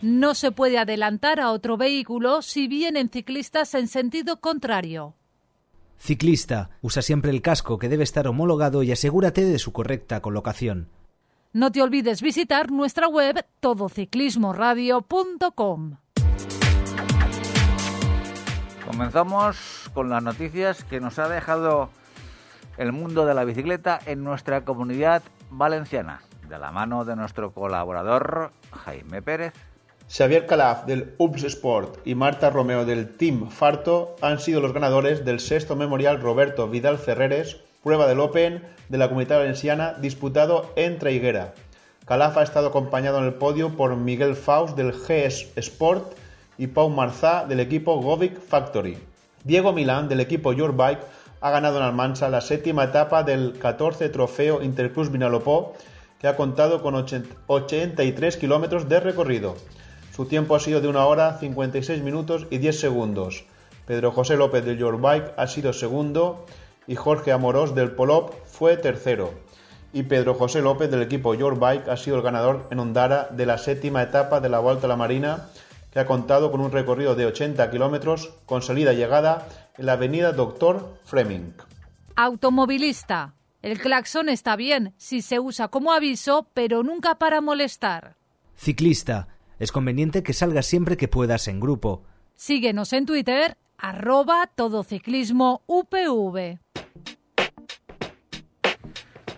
No se puede adelantar a otro vehículo si vienen ciclistas en sentido contrario. Ciclista, usa siempre el casco que debe estar homologado y asegúrate de su correcta colocación. No te olvides visitar nuestra web todociclismoradio.com. Comenzamos con las noticias que nos ha dejado el mundo de la bicicleta en nuestra comunidad valenciana, de la mano de nuestro colaborador Jaime Pérez. Xavier Calaf del UPS Sport y Marta Romeo del Team Farto han sido los ganadores del sexto memorial Roberto Vidal Ferreres, prueba del Open de la Comunidad Valenciana disputado en Traiguera. Calaf ha estado acompañado en el podio por Miguel Faust del GS Sport y Pau Marzá del equipo Govic Factory. Diego Milán del equipo Your Bike ha ganado en Almansa la séptima etapa del 14 Trofeo Intercruz Vinalopó que ha contado con 83 kilómetros de recorrido. Su tiempo ha sido de 1 hora 56 minutos y 10 segundos. Pedro José López del Your Bike ha sido segundo y Jorge Amorós del Polop fue tercero. Y Pedro José López del equipo Your Bike ha sido el ganador en Ondara de la séptima etapa de la Vuelta a la Marina, que ha contado con un recorrido de 80 kilómetros con salida y llegada en la avenida Doctor Fleming. Automovilista. El claxon está bien si se usa como aviso, pero nunca para molestar. Ciclista. Es conveniente que salgas siempre que puedas en grupo. Síguenos en Twitter, arroba todociclismo UPV.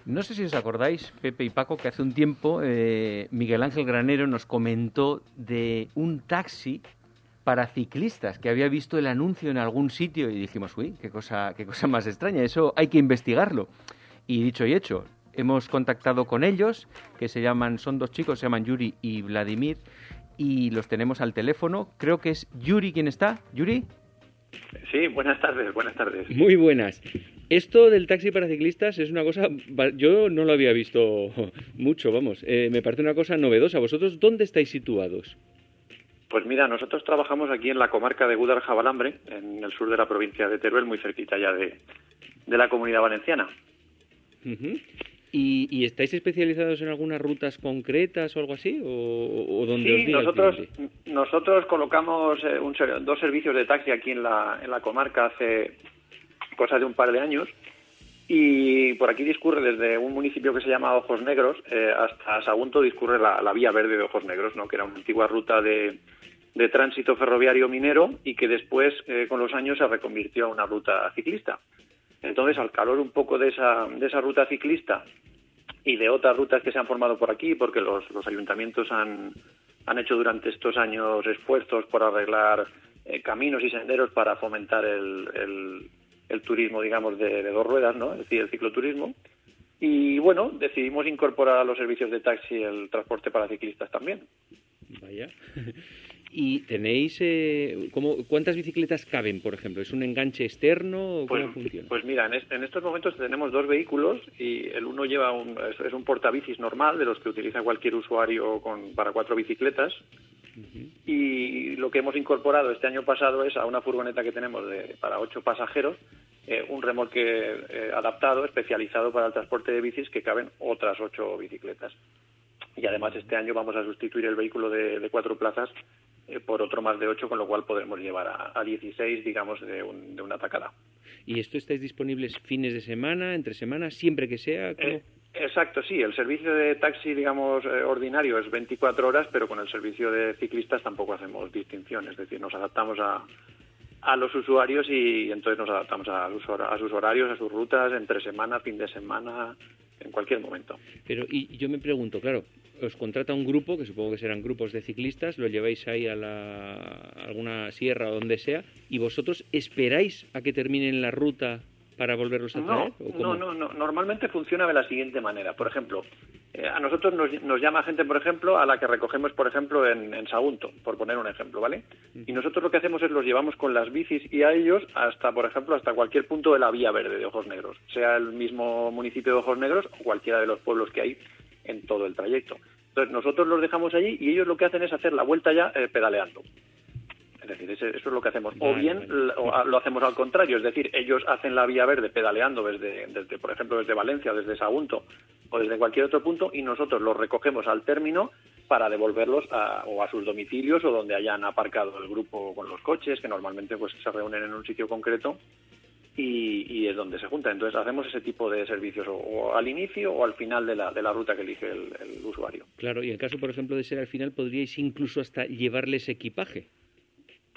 No sé si os acordáis, Pepe y Paco, que hace un tiempo eh, Miguel Ángel Granero nos comentó de un taxi para ciclistas, que había visto el anuncio en algún sitio y dijimos, uy, qué cosa, qué cosa más extraña, eso hay que investigarlo. Y dicho y hecho, hemos contactado con ellos, que se llaman, son dos chicos, se llaman Yuri y Vladimir, y los tenemos al teléfono. Creo que es Yuri quien está. ¿Yuri? Sí, buenas tardes, buenas tardes. Muy buenas. Esto del taxi para ciclistas es una cosa, yo no lo había visto mucho, vamos, eh, me parece una cosa novedosa. ¿Vosotros dónde estáis situados? Pues mira, nosotros trabajamos aquí en la comarca de Gudar-Jabalambre, en el sur de la provincia de Teruel, muy cerquita ya de, de la comunidad valenciana. ¿Y, ¿Y, estáis especializados en algunas rutas concretas o algo así? ¿O, o sí, nosotros, nosotros colocamos eh, un, dos servicios de taxi aquí en la, en la comarca hace cosa de un par de años y por aquí discurre desde un municipio que se llama Ojos Negros eh, hasta Sagunto discurre la, la, vía verde de Ojos Negros, ¿no? que era una antigua ruta de, de tránsito ferroviario minero y que después eh, con los años se reconvirtió a una ruta ciclista. Entonces, al calor un poco de esa, de esa ruta ciclista y de otras rutas que se han formado por aquí, porque los, los ayuntamientos han, han hecho durante estos años esfuerzos por arreglar eh, caminos y senderos para fomentar el, el, el turismo, digamos, de, dos ruedas, ¿no? Es decir, el cicloturismo. Y bueno, decidimos incorporar a los servicios de taxi el transporte para ciclistas también. Vaya. ¿Y tenéis, eh, ¿cómo, cuántas bicicletas caben, por ejemplo? ¿Es un enganche externo o pues, cómo funciona? Pues mira, en, est en, estos momentos tenemos dos vehículos y el uno lleva un, es, es un portabicis normal, de los que utiliza cualquier usuario con, para cuatro bicicletas. Uh -huh. Y lo que hemos incorporado este año pasado es a una furgoneta que tenemos de, para ocho pasajeros, eh, un remolque eh, adaptado, especializado para el transporte de bicis, que caben otras ocho bicicletas. Y además este año vamos a sustituir el vehículo de, de cuatro plazas eh, por otro más de 8, con lo cual podremos llevar a, a 16, digamos, de, un, de, una tacada. ¿Y esto estáis disponibles fines de semana, entre semanas, siempre que sea? Eh, exacto, sí. El servicio de taxi, digamos, eh, ordinario es 24 horas, pero con el servicio de ciclistas tampoco hacemos distinción. Es decir, nos adaptamos a, a los usuarios y entonces nos adaptamos a, a sus horarios, a sus rutas, entre semana, fin de semana, en cualquier momento. Pero y yo me pregunto, claro, os contrata un grupo, que supongo que serán grupos de ciclistas, lo lleváis ahí a, la, alguna sierra o donde sea, y vosotros esperáis a que terminen la ruta para volverlos a traer? No, no, no, normalmente funciona de la siguiente manera. Por ejemplo, eh, a nosotros nos, llama gente, por ejemplo, a la que recogemos, por ejemplo, en, en Sagunto, por poner un ejemplo, ¿vale? Y nosotros lo que hacemos es los llevamos con las bicis y a ellos hasta, por ejemplo, hasta cualquier punto de la vía verde de Ojos Negros, sea el mismo municipio de Ojos Negros o cualquiera de los pueblos que hay en todo el trayecto. Entonces nosotros los dejamos allí y ellos lo que hacen es hacer la vuelta ya eh, pedaleando. Es decir, eso es lo que hacemos. o bien Lo, hacemos al contrario, es decir, ellos hacen la vía verde pedaleando desde, desde, por ejemplo, desde Valencia, desde Sagunto o desde cualquier otro punto y nosotros los recogemos al término para devolverlos a, o a sus domicilios o donde hayan aparcado el grupo con los coches, que normalmente pues se reúnen en un sitio concreto y, es donde se junta. Entonces hacemos ese tipo de servicios o, al inicio o al final de la, de la ruta que elige el, usuario. Claro, y en el caso, por ejemplo, de ser al final, podríais incluso hasta llevarles equipaje.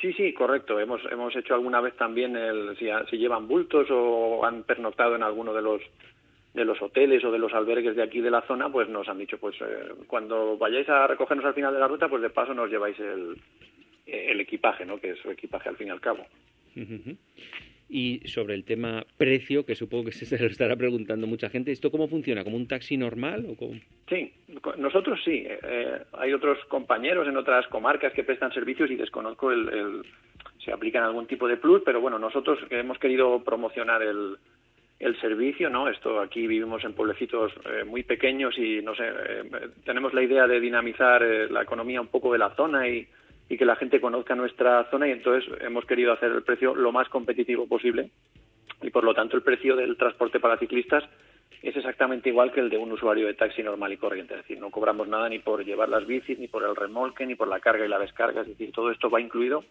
Sí, sí, correcto. Hemos, hemos hecho alguna vez también el, si, si llevan bultos o han pernoctado en alguno de los de los hoteles o de los albergues de aquí de la zona, pues nos han dicho, pues eh, cuando vayáis a recogernos al final de la ruta, pues de paso nos lleváis el, el equipaje, ¿no? Que es su equipaje al fin y al cabo y sobre el tema precio, que supongo que se lo estará preguntando mucha gente. ¿Esto cómo funciona? ¿Como un taxi normal? o cómo? Sí, nosotros sí. Eh, hay otros compañeros en otras comarcas que prestan servicios y desconozco el, se aplican algún tipo de plus, pero bueno, nosotros hemos querido promocionar el, el servicio, ¿no? Esto aquí vivimos en pueblecitos eh, muy pequeños y no sé, eh, tenemos la idea de dinamizar la economía un poco de la zona y y que la gente conozca nuestra zona y entonces hemos querido hacer el precio lo más competitivo posible y por lo tanto el precio del transporte para ciclistas es exactamente igual que el de un usuario de taxi normal y corriente, es decir, no cobramos nada ni por llevar las bicis, ni por el remolque, ni por la carga y la descarga, es decir, todo esto va incluido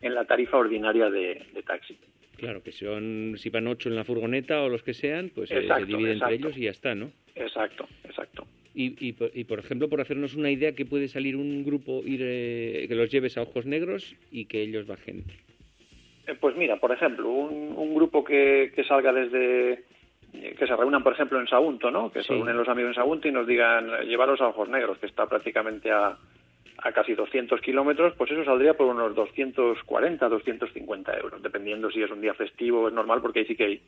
en la tarifa ordinaria de, taxi. Claro, que son, si van ocho en la furgoneta o los que sean, pues eh, se divide entre ellos y ya está, ¿no? Exacto, exacto. Y, y, por ejemplo, por hacernos una idea, que puede salir un grupo ir, eh, que los lleves a ojos negros y que ellos bajen. Eh, pues mira, por ejemplo, un, grupo que, que, salga desde que se reúnan, por ejemplo, en Sagunto, ¿no? Que se reúnen los amigos en Sagunto y nos digan llevaros a ojos negros, que está prácticamente a, a casi 200 kilómetros, pues eso saldría por unos 240, 250 euros, dependiendo si es un día festivo o es normal, porque ahí sí que hay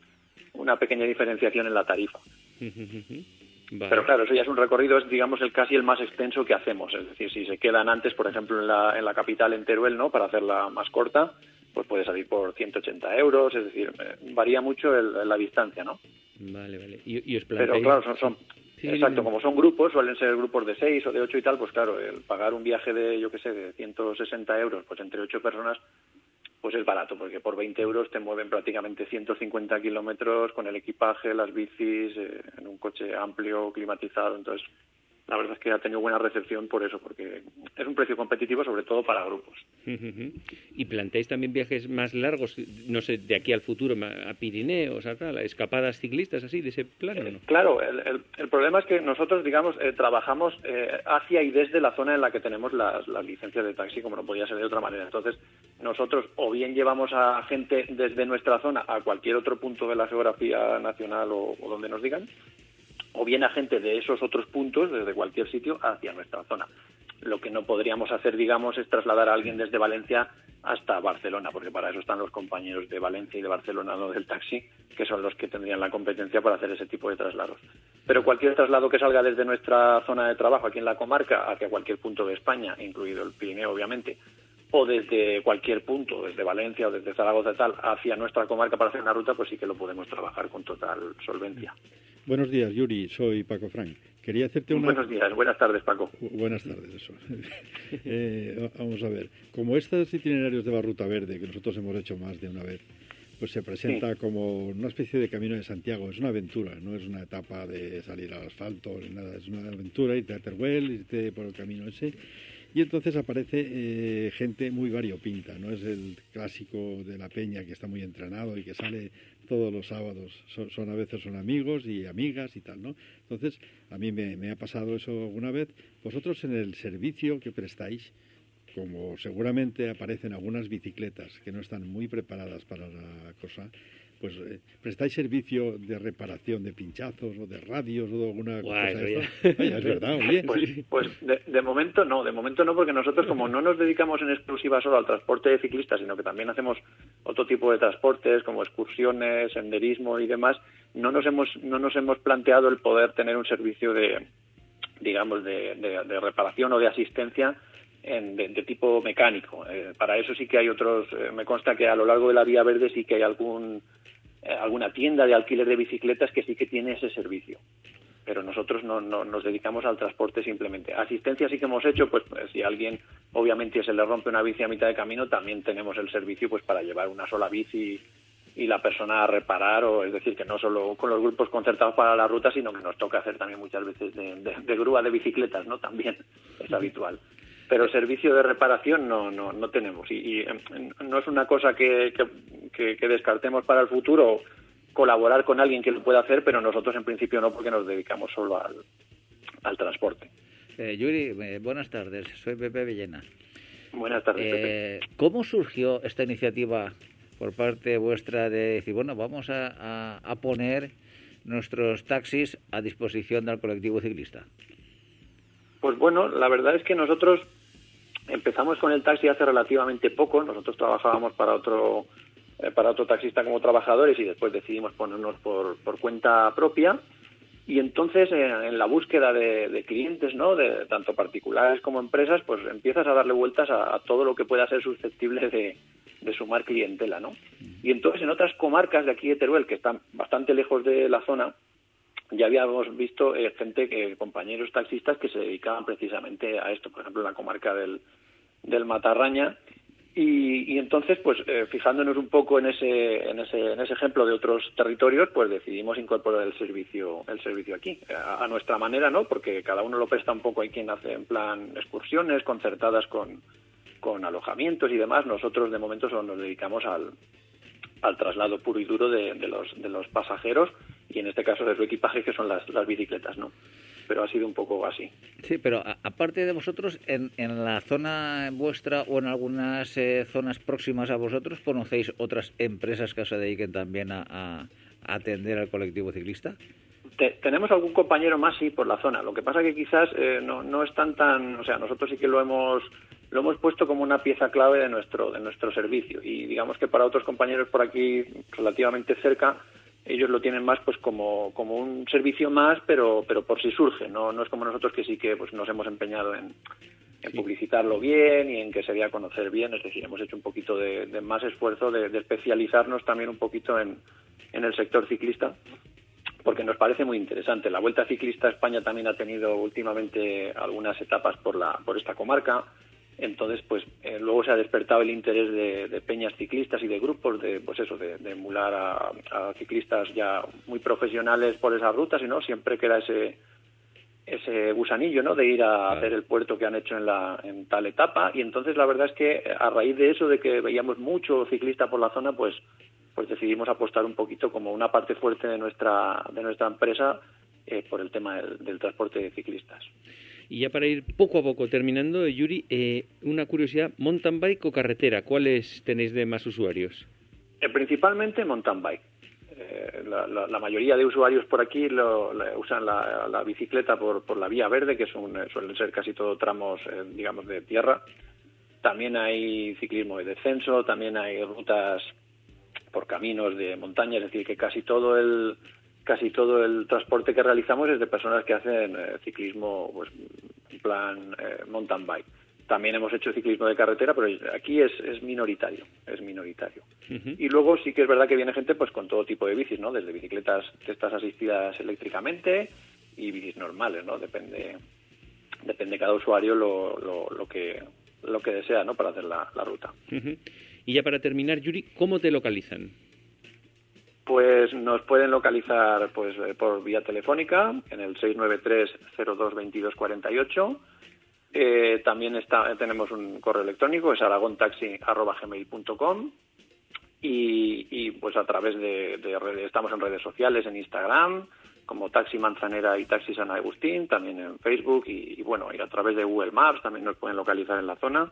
una pequeña diferenciación en la tarifa. Pero claro, eso ya es un recorrido, es digamos el casi el más extenso que hacemos. Es decir, si se quedan antes, por ejemplo, en la, en la capital, en Teruel, ¿no? Para hacerla más corta, pues puede salir por 180 euros. Es decir, eh, varía mucho la distancia, ¿no? Vale, vale. ¿Y, os Pero claro, son, exacto, como son grupos, suelen ser grupos de 6 o de 8 y tal, pues claro, el pagar un viaje de, yo qué sé, de 160 euros, pues entre 8 personas, pues es barato, porque por 20 euros te mueven prácticamente 150 kilómetros con el equipaje, las bicis, eh, en un coche amplio, climatizado. Entonces, la verdad es que ha tenido buena recepción por eso, porque es un precio competitivo sobre todo para grupos. ¿Y planteáis también viajes más largos, no sé, de aquí al futuro, a Pirineos, a tal, escapadas ciclistas así, de ese plano? Eh, claro, el, el, problema es que nosotros, digamos, eh, trabajamos eh, hacia y desde la zona en la que tenemos las, licencias de taxi, como no podía ser de otra manera. Entonces, nosotros o bien llevamos a gente desde nuestra zona a cualquier otro punto de la geografía nacional o donde nos digan, o bien a gente de esos otros puntos, desde cualquier sitio, hacia nuestra zona. Lo que no podríamos hacer, digamos, es trasladar a alguien desde Valencia hasta Barcelona, porque para eso están los compañeros de Valencia y de Barcelona, no del taxi, que son los que tendrían la competencia para hacer ese tipo de traslados. Pero cualquier traslado que salga desde nuestra zona de trabajo aquí en la comarca hacia cualquier punto de España, incluido el Pirineo, obviamente, o desde cualquier punto, desde Valencia o desde Zaragoza tal, hacia nuestra comarca para hacer una ruta, pues sí que lo podemos trabajar con total solvencia. Buenos días, Yuri. Soy Paco Frank. Quería hacerte una... Buenos días, buenas tardes, Paco. Buenas tardes, eso. Eh, vamos a ver, como estos itinerarios de la Ruta Verde, que nosotros hemos hecho más de una vez, pues se presenta como una especie de camino de Santiago. Es una aventura, no es una etapa de salir al asfalto ni nada. Es una aventura, irte a Teruel, irte por el camino ese y entonces aparece eh, gente muy variopinta, no es el clásico de la peña que está muy entrenado y que sale todos los sábados, son, a veces son amigos y amigas y tal, ¿no? Entonces, a mí me, ha pasado eso alguna vez. Vosotros en el servicio que prestáis, como seguramente aparecen algunas bicicletas que no están muy preparadas para la cosa, pues eh, prestáis servicio de reparación de pinchazos o de radios o de alguna cosa de es verdad, oye. Pues, pues de, momento no, de momento no, porque nosotros como no nos dedicamos en exclusiva solo al transporte de ciclistas, sino que también hacemos otro tipo de transportes como excursiones, senderismo y demás, no nos hemos no nos hemos planteado el poder tener un servicio de digamos de, de, reparación o de asistencia en, de, tipo mecánico. Eh, para eso sí que hay otros, eh, me consta que a lo largo de la vía verde sí que hay algún alguna tienda de alquiler de bicicletas que sí que tiene ese servicio. Pero nosotros no, nos dedicamos al transporte simplemente. Asistencia sí que hemos hecho, pues, pues, si a alguien obviamente se le rompe una bici a mitad de camino, también tenemos el servicio pues para llevar una sola bici y la persona a reparar, o es decir, que no solo con los grupos concertados para la ruta, sino que nos toca hacer también muchas veces de grúa de bicicletas, ¿no? También es habitual pero servicio de reparación no, no, no tenemos. Y, em, no es una cosa que, que, descartemos para el futuro colaborar con alguien que lo pueda hacer, pero nosotros en principio no, porque nos dedicamos solo al, al transporte. Eh, Yuri, eh, buenas tardes. Soy Pepe Villena. Buenas tardes, eh, ¿Cómo surgió esta iniciativa por parte vuestra de decir, bueno, vamos a, a poner nuestros taxis a disposición del colectivo ciclista? Pues bueno, la verdad es que nosotros Empezamos con el taxi hace relativamente poco. Nosotros trabajábamos para otro eh, para otro taxista como trabajadores y después decidimos ponernos por, por cuenta propia. Y entonces, eh, en la búsqueda de, clientes, ¿no? De tanto particulares como empresas, pues empiezas a darle vueltas a, todo lo que pueda ser susceptible de, de, sumar clientela, ¿no? Y entonces, en otras comarcas de aquí de Teruel, que están bastante lejos de la zona, ya habíamos visto eh, gente, que compañeros taxistas que se dedicaban precisamente a esto, por ejemplo, en la comarca del, del Matarraña. Y, entonces, pues eh, fijándonos un poco en ese, en, ese, en ese ejemplo de otros territorios, pues decidimos incorporar el servicio, el servicio aquí, a, nuestra manera, ¿no? Porque cada uno lo presta un poco, hay quien hace en plan excursiones concertadas con, con alojamientos y demás. Nosotros de momento solo nos dedicamos al, al traslado puro y duro de, de, los, de los pasajeros y en este caso de su equipaje que son las, las bicicletas, ¿no? Pero ha sido un poco así. Sí, pero aparte de vosotros, en, en la zona vuestra o en algunas eh, zonas próximas a vosotros, ¿conocéis otras empresas que se dediquen también a, atender al colectivo ciclista? tenemos algún compañero más, sí, por la zona. Lo que pasa que quizás eh, no, no están tan... O sea, nosotros sí que lo hemos lo hemos puesto como una pieza clave de nuestro de nuestro servicio y digamos que para otros compañeros por aquí relativamente cerca ellos lo tienen más pues como, como un servicio más, pero, pero por si surge, no, no es como nosotros que sí que pues nos hemos empeñado en, publicitarlo bien y en que se dé a conocer bien, es decir, hemos hecho un poquito de, más esfuerzo de, especializarnos también un poquito en, en el sector ciclista porque nos parece muy interesante. La Vuelta Ciclista a España también ha tenido últimamente algunas etapas por, la, por esta comarca. Entonces, pues eh, luego se ha despertado el interés de, peñas ciclistas y de grupos de, pues eso, de, emular a, ciclistas ya muy profesionales por esas rutas, y no siempre queda ese ese gusanillo, ¿no? De ir a hacer el puerto que han hecho en la en tal etapa. Y entonces la verdad es que a raíz de eso, de que veíamos mucho ciclista por la zona, pues pues decidimos apostar un poquito como una parte fuerte de nuestra de nuestra empresa eh, por el tema del transporte de ciclistas. Y ya para ir poco a poco terminando, Yuri, eh, una curiosidad, mountain bike o carretera, ¿cuáles tenéis de más usuarios? Eh, principalmente mountain bike. Eh, la, mayoría de usuarios por aquí lo, usan la, bicicleta por, por la vía verde, que son, suelen ser casi todo tramos, digamos, de tierra. También hay ciclismo de descenso, también hay rutas por caminos de montaña, es decir, que casi todo el, casi todo el transporte que realizamos es de personas que hacen eh, ciclismo pues, en plan eh, mountain bike. También hemos hecho ciclismo de carretera, pero aquí es, es minoritario, es minoritario. Y luego sí que es verdad que viene gente pues con todo tipo de bicis, ¿no? Desde bicicletas que estás asistidas eléctricamente y bicis normales, ¿no? Depende depende cada usuario lo, lo, lo que lo que desea, ¿no? Para hacer la, la ruta. Y ya para terminar, Yuri, ¿cómo te localizan? Pues nos pueden localizar pues eh, por vía telefónica en el 693-022248. Eh, también está, tenemos un correo electrónico, es aragontaxi.gmail.com y, y pues a través de, redes, estamos en redes sociales, en Instagram, como Taxi Manzanera y Taxi San Agustín, también en Facebook y, bueno, y a través de Google Maps también nos pueden localizar en la zona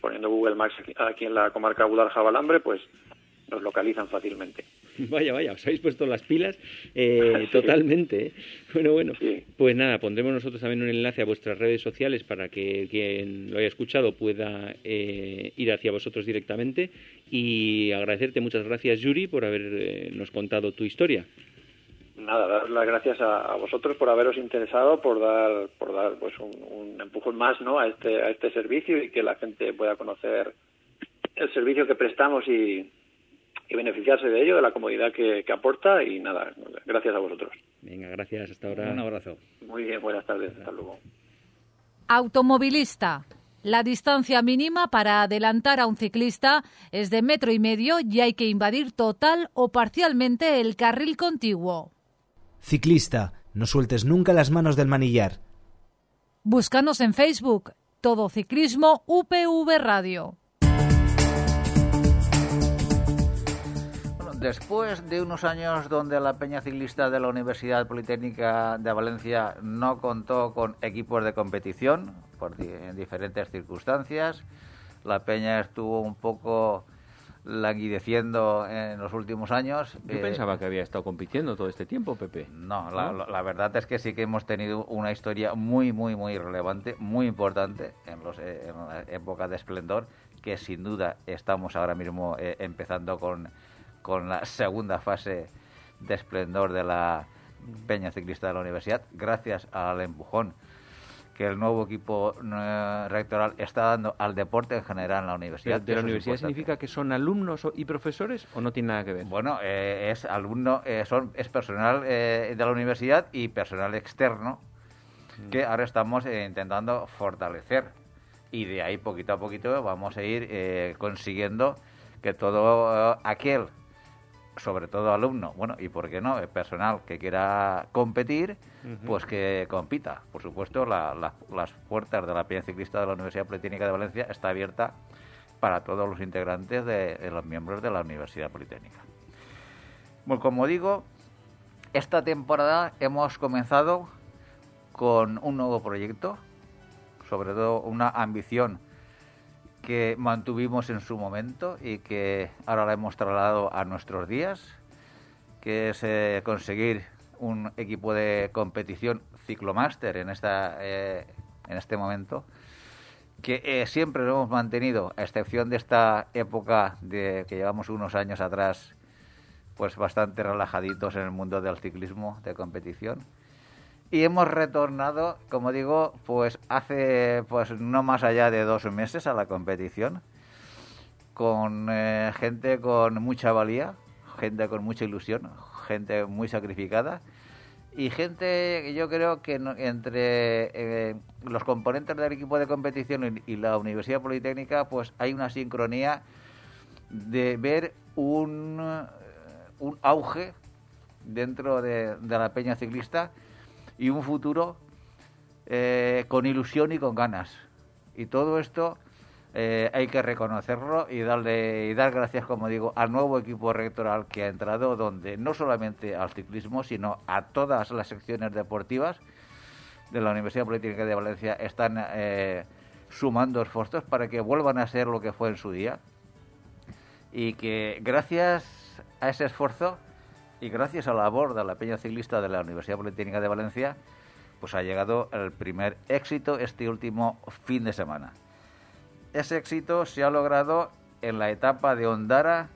poniendo Google Maps aquí, en la comarca Budal-Jabalambre, pues nos localizan fácilmente. Vaya, vaya, os habéis puesto las pilas eh, totalmente. ¿eh? Bueno, bueno, pues nada, pondremos nosotros también un enlace a vuestras redes sociales para que quien lo haya escuchado pueda eh, ir hacia vosotros directamente y agradecerte muchas gracias, Yuri, por habernos contado tu historia. Nada, dar las gracias a, vosotros por haberos interesado, por dar, por dar pues un, un empujón más ¿no? a, este, a este servicio y que la gente pueda conocer el servicio que prestamos y, y beneficiarse de ello, de la comodidad que, aporta y nada, gracias a vosotros. Venga, gracias, hasta ahora. Un abrazo. Muy bien, buenas tardes, hasta luego. Automovilista. La distancia mínima para adelantar a un ciclista es de metro y medio y hay que invadir total o parcialmente el carril contiguo. Ciclista, no sueltes nunca las manos del manillar. Búscanos en Facebook, Todo Ciclismo UPV Radio. Después de unos años donde la Peña Ciclista de la Universidad Politécnica de Valencia no contó con equipos de competición, por en diferentes circunstancias, la Peña estuvo un poco languideciendo en los últimos años. Yo eh, pensaba que había estado compitiendo todo este tiempo, Pepe. No, la, verdad es que sí que hemos tenido una historia muy, muy, muy relevante, muy importante en, los, eh, en la época de esplendor, que sin duda estamos ahora mismo eh, empezando con con la segunda fase de esplendor de la Peña Ciclista de la Universidad, gracias al empujón que el nuevo equipo eh, rectoral está dando al deporte en general en la universidad. ¿De la universidad significa que son alumnos y profesores o no tiene nada que ver? Bueno, eh, es alumno, eh, son, es personal de la universidad y personal externo mm. que ahora estamos intentando fortalecer y de ahí poquito a poquito vamos a ir consiguiendo que todo aquel sobre todo alumno, bueno, y por qué no, el personal que quiera competir, pues que compita. Por supuesto, las puertas de la Peña Ciclista de la Universidad Politécnica de Valencia está abierta para todos los integrantes de, los miembros de la Universidad Politécnica. Bueno, como digo, esta temporada hemos comenzado con un nuevo proyecto, sobre todo una ambición que mantuvimos en su momento y que ahora la hemos trasladado a nuestros días, que es eh, conseguir un equipo de competición ciclomaster en, esta, eh, en este momento, que eh, siempre lo hemos mantenido, a excepción de esta época de que llevamos unos años atrás, pues bastante relajaditos en el mundo del ciclismo de competición y hemos retornado, como digo, pues hace pues no más allá de dos meses a la competición. Con eh, gente con mucha valía, gente con mucha ilusión, gente muy sacrificada. Y gente que yo creo que entre eh, los componentes del equipo de competición y, la Universidad Politécnica pues hay una sincronía de ver un, un auge dentro de la peña ciclista y un futuro eh, con ilusión y con ganas. Y todo esto eh, hay que reconocerlo y darle y dar gracias, como digo, al nuevo equipo rectoral que ha entrado, donde no solamente al ciclismo, sino a todas las secciones deportivas de la Universidad Política de Valencia están eh, sumando esfuerzos para que vuelvan a ser lo que fue en su día y que gracias a ese esfuerzo y gracias a la labor de la Peña Ciclista de la Universidad Politécnica de Valencia, pues ha llegado el primer éxito este último fin de semana. Ese éxito se ha logrado en la etapa de Ondara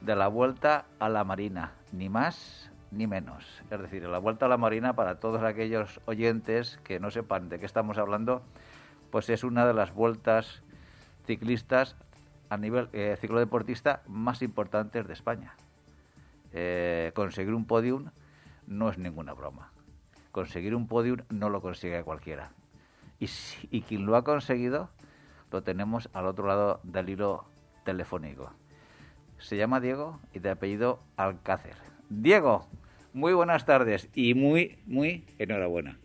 de la Vuelta a la Marina, ni más ni menos. Es decir, la Vuelta a la Marina, para todos aquellos oyentes que no sepan de qué estamos hablando, pues es una de las vueltas ciclistas a nivel eh, ciclodeportista más importantes de España. Eh, conseguir un podium no es ninguna broma. Conseguir un podium no lo consigue cualquiera. Y, quien lo ha conseguido lo tenemos al otro lado del hilo telefónico. Se llama Diego y de apellido Alcácer. Diego, muy buenas tardes y muy, muy enhorabuena.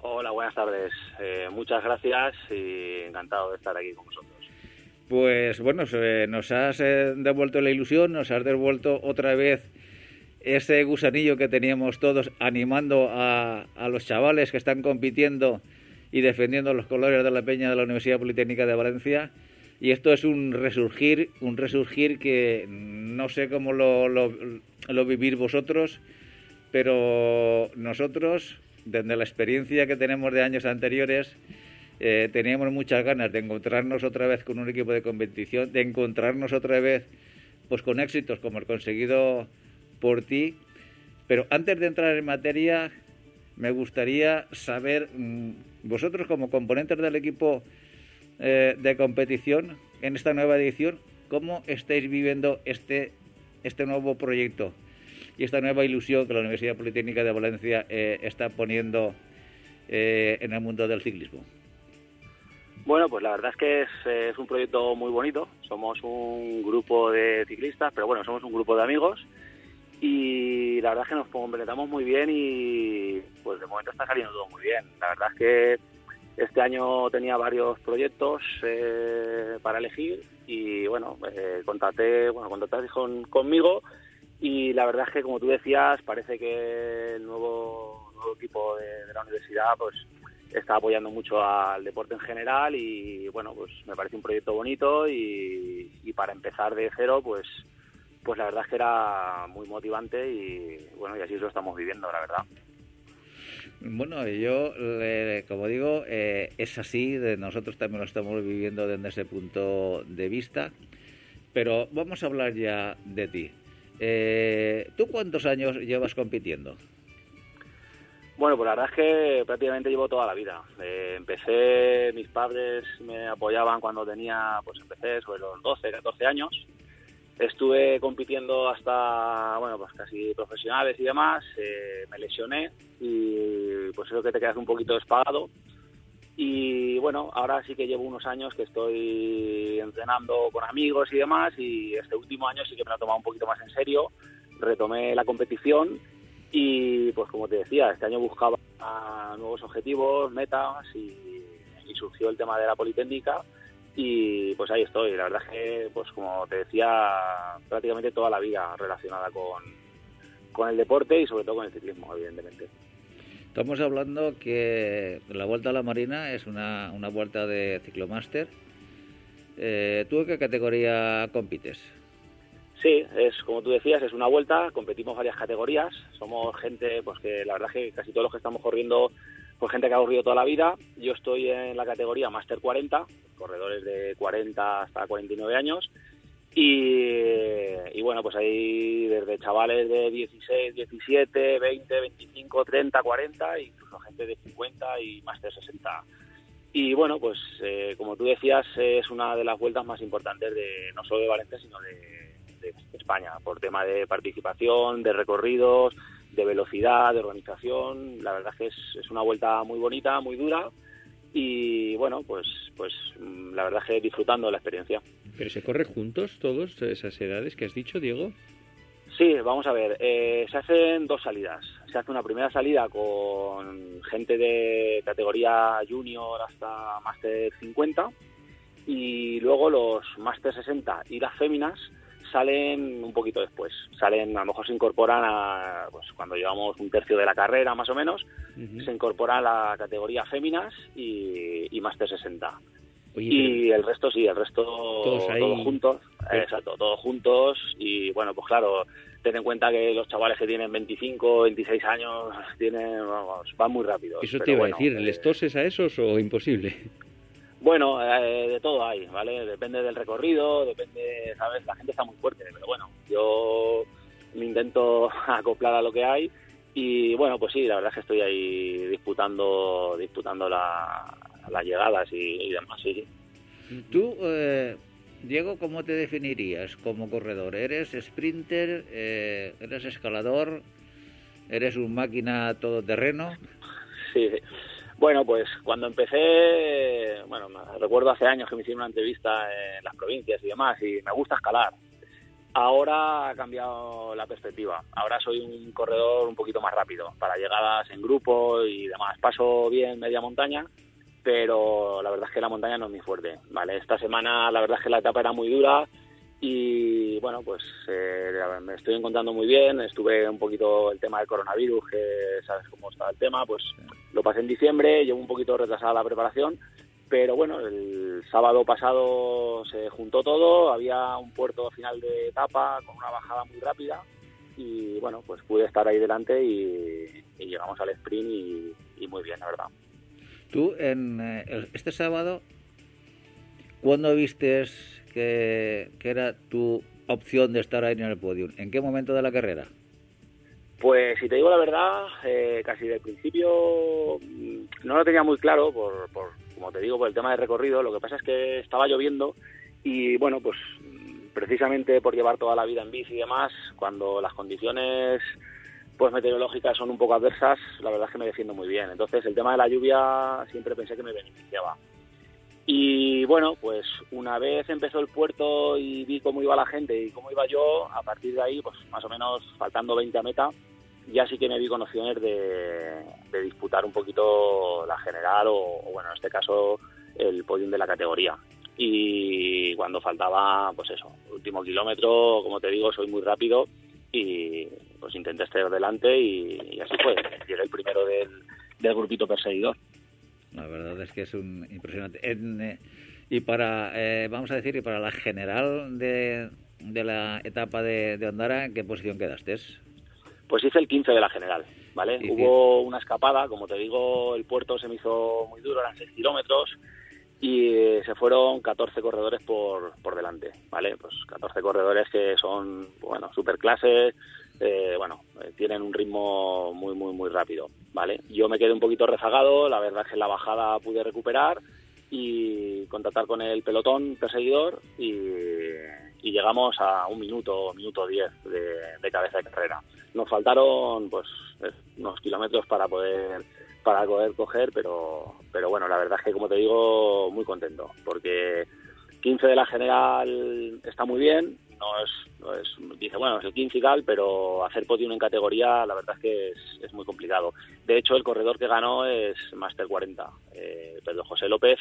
Hola, buenas tardes. Eh, muchas gracias y encantado de estar aquí con vosotros pues bueno, nos has eh, devuelto la ilusión, nos has devuelto otra vez ese gusanillo que teníamos todos animando a, los chavales que están compitiendo y defendiendo los colores de la Peña de la Universidad Politécnica de Valencia. Y esto es un resurgir, un resurgir que no sé cómo lo, lo, lo vivir vosotros, pero nosotros, desde la experiencia que tenemos de años anteriores, eh, teníamos muchas ganas de encontrarnos otra vez con un equipo de competición, de encontrarnos otra vez pues con éxitos como el conseguido por ti. Pero antes de entrar en materia, me gustaría saber, mm, vosotros como componentes del equipo eh, de competición en esta nueva edición, ¿cómo estáis viviendo este, este nuevo proyecto y esta nueva ilusión que la Universidad Politécnica de Valencia eh, está poniendo eh, en el mundo del ciclismo? Bueno, pues la verdad es que es, es, un proyecto muy bonito. Somos un grupo de ciclistas, pero bueno, somos un grupo de amigos y la verdad es que nos completamos muy bien y pues de momento está saliendo todo muy bien. La verdad es que este año tenía varios proyectos eh, para elegir y bueno, eh, contraté, bueno, contraté con, conmigo y la verdad es que como tú decías, parece que el nuevo, nuevo equipo de la universidad pues está apoyando mucho al deporte en general y bueno, pues me parece un proyecto bonito y, para empezar de cero pues pues la verdad es que era muy motivante y bueno, y así lo estamos viviendo, la verdad. Bueno, yo, como digo, eh, es así, de nosotros también lo estamos viviendo desde ese punto de vista, pero vamos a hablar ya de ti. Eh, ¿Tú cuántos años llevas compitiendo? Bueno, pues la verdad es que prácticamente llevo toda la vida. Eh, empecé, mis padres me apoyaban cuando tenía, pues empecé sobre los 12, 14 años Estuve compitiendo hasta, bueno, pues casi profesionales y demás, eh, me lesioné y pues eso que te quedas un poquito despagado. Y bueno, ahora sí que llevo unos años que estoy entrenando con amigos y demás y este último año sí que me lo he tomado un poquito más en serio, retomé la competición y pues como te decía, este año buscaba nuevos objetivos, metas y, y surgió el tema de la Politécnica y pues ahí estoy. La verdad es que, pues como te decía, prácticamente toda la vida relacionada con, con el deporte y sobre todo con el ciclismo, evidentemente. Estamos hablando que la Vuelta a la Marina es una, una vuelta de ciclomaster. Eh, ¿Tú en qué categoría compites? Sí, es como tú decías, es una vuelta, competimos varias categorías, somos gente, pues que la verdad es que casi todos los que estamos corriendo pues gente que ha corrido toda la vida. Yo estoy en la categoría Master 40, corredores de 40 hasta 49 años. Y, bueno, pues hay desde chavales de 16, 17, 20, 25, 30, 40, incluso gente de 50 y más de 60. Y bueno, pues eh, como tú decías, es una de las vueltas más importantes de no solo de Valencia, sino de, de España, por tema de participación, de recorridos, de velocidad, de organización. La verdad es que es, es, una vuelta muy bonita, muy dura y bueno, pues, pues mm, la verdad es que disfrutando de la experiencia. ¿Pero se corre juntos todos esas edades que has dicho, Diego? Sí, vamos a ver, eh, se hacen dos salidas. Se hace una primera salida con gente de categoría junior hasta máster 50 y luego los máster 60 y las féminas salen un poquito después. Salen, a lo mejor se incorporan a, pues cuando llevamos un tercio de la carrera más o menos, uh -huh. se incorpora a la categoría féminas y, y Máster 60. Oye, y el resto sí, el resto todos, ahí... todos juntos, exacto, todos juntos y bueno, pues claro, ten en cuenta que los chavales que tienen 25, 26 años tienen, vamos, van muy rápido. Eso te iba bueno, a decir, ¿les toses a esos o imposible? Bueno, eh, de todo hay, ¿vale? Depende del recorrido, depende, ¿sabes? La gente está muy fuerte, pero bueno, yo me intento acoplar a lo que hay y bueno, pues sí, la verdad es que estoy ahí disputando, disputando la, las llegadas y, y, demás, sí. Tú, eh, Diego, ¿cómo te definirías como corredor? ¿Eres sprinter? Eh, ¿Eres escalador? ¿Eres un máquina todoterreno? Sí, bueno, pues cuando empecé, bueno, recuerdo hace años que me hicieron una entrevista en las provincias y demás, y me gusta escalar. Ahora ha cambiado la perspectiva. Ahora soy un corredor un poquito más rápido para llegadas en grupo y demás. Paso bien media montaña, pero la verdad es que la montaña no es muy fuerte. Vale, esta semana la verdad es que la etapa era muy dura y bueno, pues eh, me estoy encontrando muy bien. Estuve un poquito el tema del coronavirus, que sabes cómo estaba el tema, pues lo pasé en diciembre, llevo un poquito retrasada la preparación, pero bueno, el sábado pasado se juntó todo, había un puerto final de etapa con una bajada muy rápida y bueno, pues pude estar ahí delante y, llegamos al sprint y, muy bien, la verdad. Tú, en eh, este sábado, ¿cuándo vistes que, era tu opción de estar ahí en el podio? ¿En qué momento de la carrera? Pues si te digo la verdad, eh, casi del principio mm, no lo tenía muy claro, por, por, como te digo, por el tema de recorrido. Lo que pasa es que estaba lloviendo y bueno, pues precisamente por llevar toda la vida en bici y demás, cuando las condiciones pues meteorológicas son un poco adversas, la verdad es que me defiendo muy bien. Entonces el tema de la lluvia siempre pensé que me beneficiaba. Y bueno, pues una vez empezó el puerto y vi cómo iba la gente y cómo iba yo, a partir de ahí, pues más o menos faltando 20 a meta, ya sí que me vi con opciones de, disputar un poquito la general o, bueno, en este caso el podium de la categoría. Y cuando faltaba, pues eso, último kilómetro, como te digo, soy muy rápido y pues intenté estar delante y, así fue. Llegué el primero del grupito perseguidor. La verdad es que es un impresionante. Eh, y para, eh, vamos a decir, y para la general de, de la etapa de, de Ondara, ¿en qué posición quedaste? Pues hice el 15 de la general, ¿vale? Hubo una escapada, como te digo, el puerto se me hizo muy duro, eran 6 kilómetros, y se fueron 14 corredores por, por delante, ¿vale? Pues 14 corredores que son, bueno, super clases, eh, bueno, eh, tienen un ritmo muy, muy, muy rápido, ¿vale? Yo me quedé un poquito rezagado, la verdad es que en la bajada pude recuperar y contactar con el pelotón perseguidor y, llegamos a un minuto, minuto diez de, cabeza de carrera. Nos faltaron pues unos kilómetros para poder para poder coger, pero pero bueno, la verdad es que como te digo, muy contento, porque 15 de la general está muy bien, no es, no es dice, bueno, es el 15 y tal, pero hacer podium en categoría la verdad es que es, muy complicado. De hecho, el corredor que ganó es Master 40. Eh, Pedro José López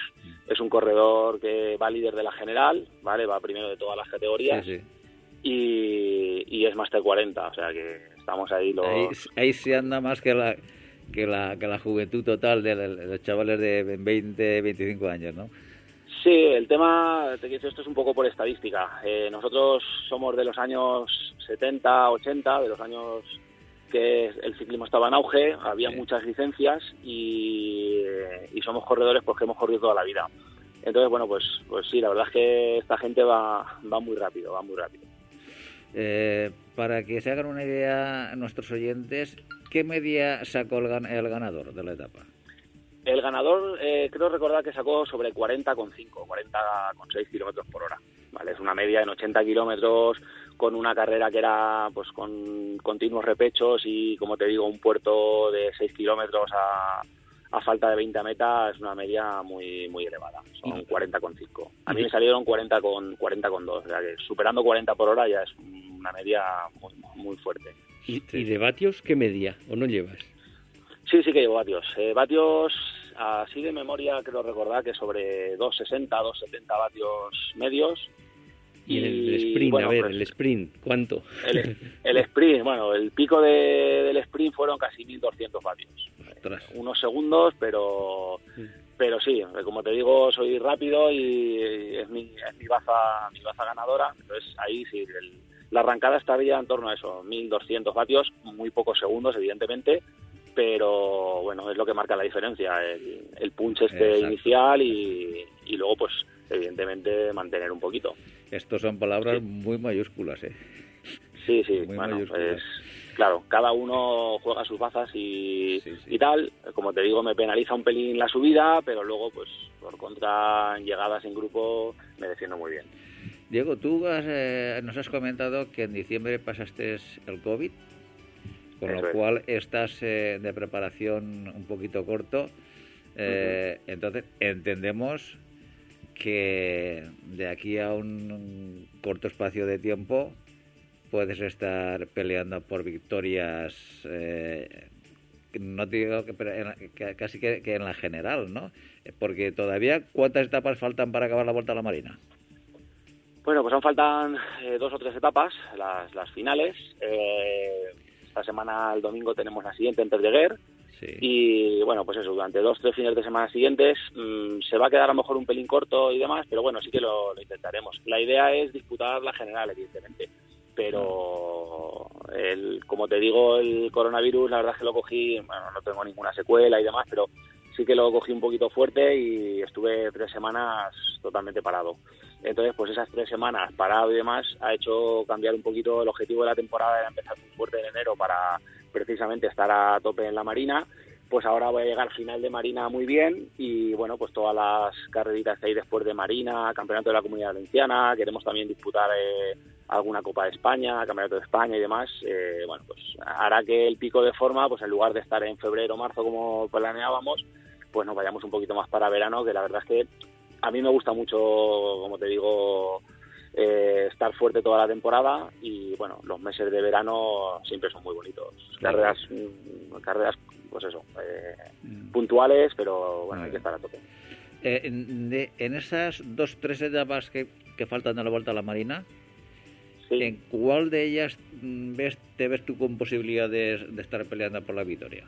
es un corredor que va líder de la general, ¿vale? Va primero de todas las categorías. Y, y, es Master 40, o sea que estamos ahí los... Ahí, ahí se anda más que la, que la, que la juventud total de los chavales de 20, 25 años, ¿no? Sí, el tema, te quiero esto es un poco por estadística. Eh, nosotros somos de los años 70, 80, de los años que el ciclismo estaba en auge, había muchas licencias y, somos corredores porque hemos corrido toda la vida. Entonces, bueno, pues, pues sí, la verdad es que esta gente va, va muy rápido, va muy rápido. Eh, para que se hagan una idea nuestros oyentes, ¿qué media sacó el ganador de la etapa? El ganador, eh, creo recordar que sacó sobre 40,5, 40,6 kilómetros por hora. ¿vale? Es una media en 80 kilómetros, con una carrera que era pues con continuos repechos y, como te digo, un puerto de 6 kilómetros a, a falta de 20 metas, es una media muy muy elevada. Son 40,5. A mí me salieron 40 con 40 con 2, o sea que superando 40 por hora ya es una media muy, muy fuerte. ¿Y, ¿Y de vatios qué media o no llevas? Sí, sí que llevo vatios. Eh, vatios, así de memoria, creo recordar que sobre 260, 270 vatios medios. Y, el sprint, a ver, pues el sprint, ¿cuánto? El, sprint, bueno, el pico de, del sprint fueron casi 1200 vatios. Unos segundos, pero pero sí, como te digo, soy rápido y es mi, es mi baza, mi baza ganadora. Entonces ahí sí, la arrancada estaría en torno a eso, 1200 vatios, muy pocos segundos, evidentemente, pero bueno, es lo que marca la diferencia, el, el punch este inicial y, y, luego pues evidentemente mantener un poquito. Estos son palabras muy mayúsculas, ¿eh? Sí, sí, bueno, pues claro, cada uno juega sus bazas y, y, tal, como te digo, me penaliza un pelín la subida, pero luego pues por contra en llegadas en grupo me defiendo muy bien. Diego, tú eh, nos has comentado que en diciembre pasaste el COVID con lo cual estás eh, de preparación un poquito corto. Eh, entonces, entendemos que de aquí a un corto espacio de tiempo puedes estar peleando por victorias, eh, no te digo que, casi que, en la general, ¿no? Porque todavía, ¿cuántas etapas faltan para acabar la Vuelta a la Marina? Bueno, pues aún faltan dos o tres etapas, las, las finales. Esta semana, el domingo, tenemos la siguiente en Pedreguer Y bueno, pues eso, durante dos, tres fines de semana siguientes mm, se va a quedar a lo mejor un pelín corto y demás, pero bueno, sí que lo, intentaremos. La idea es disputar la general, evidentemente. Pero, el, como te digo, el coronavirus, la verdad es que lo cogí, bueno, no tengo ninguna secuela y demás, pero sí que lo cogí un poquito fuerte y estuve tres semanas totalmente parado. Entonces, pues esas tres semanas parado y demás ha hecho cambiar un poquito el objetivo de la temporada, era empezar muy fuerte en enero para precisamente estar a tope en la Marina. Pues ahora voy a llegar al final de Marina muy bien y bueno, pues todas las carreritas que hay después de Marina, Campeonato de la Comunidad Valenciana, queremos también disputar eh, alguna Copa de España, Campeonato de España y demás, eh, bueno, pues hará que el pico de forma, pues en lugar de estar en febrero o marzo como planeábamos, pues nos vayamos un poquito más para verano, que la verdad es que a mí me gusta mucho, como te digo, eh, estar fuerte toda la temporada y bueno, los meses de verano siempre son muy bonitos. Carreras, mm, carreras pues eso, eh, mm. puntuales, pero bueno, hay que estar a tope. Eh, en, esas dos, tres etapas que, que faltan de la vuelta a la Marina, ¿en cuál de ellas mm, ves, te ves tú con posibilidades de estar peleando por la victoria?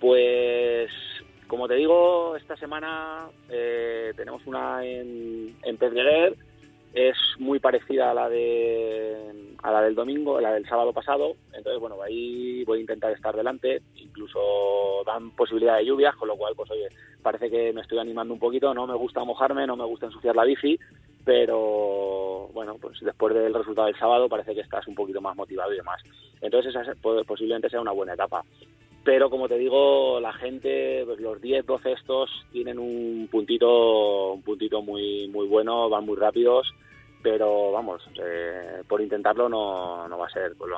Pues como te digo, esta semana eh, tenemos una en, en Pedreguer, es muy parecida a la de a la del domingo, a la del sábado pasado, entonces bueno, ahí voy a intentar estar delante, incluso dan posibilidad de lluvias, con lo cual pues oye, parece que me estoy animando un poquito, no me gusta mojarme, no me gusta ensuciar la bici, pero bueno, pues después del resultado del sábado parece que estás un poquito más motivado y demás. Entonces esa posiblemente sea una buena etapa pero como te digo, la gente, pues los 10, 12 estos tienen un puntito, un puntito muy, muy bueno, van muy rápidos, pero vamos, eh, por intentarlo no, no va a ser. Con,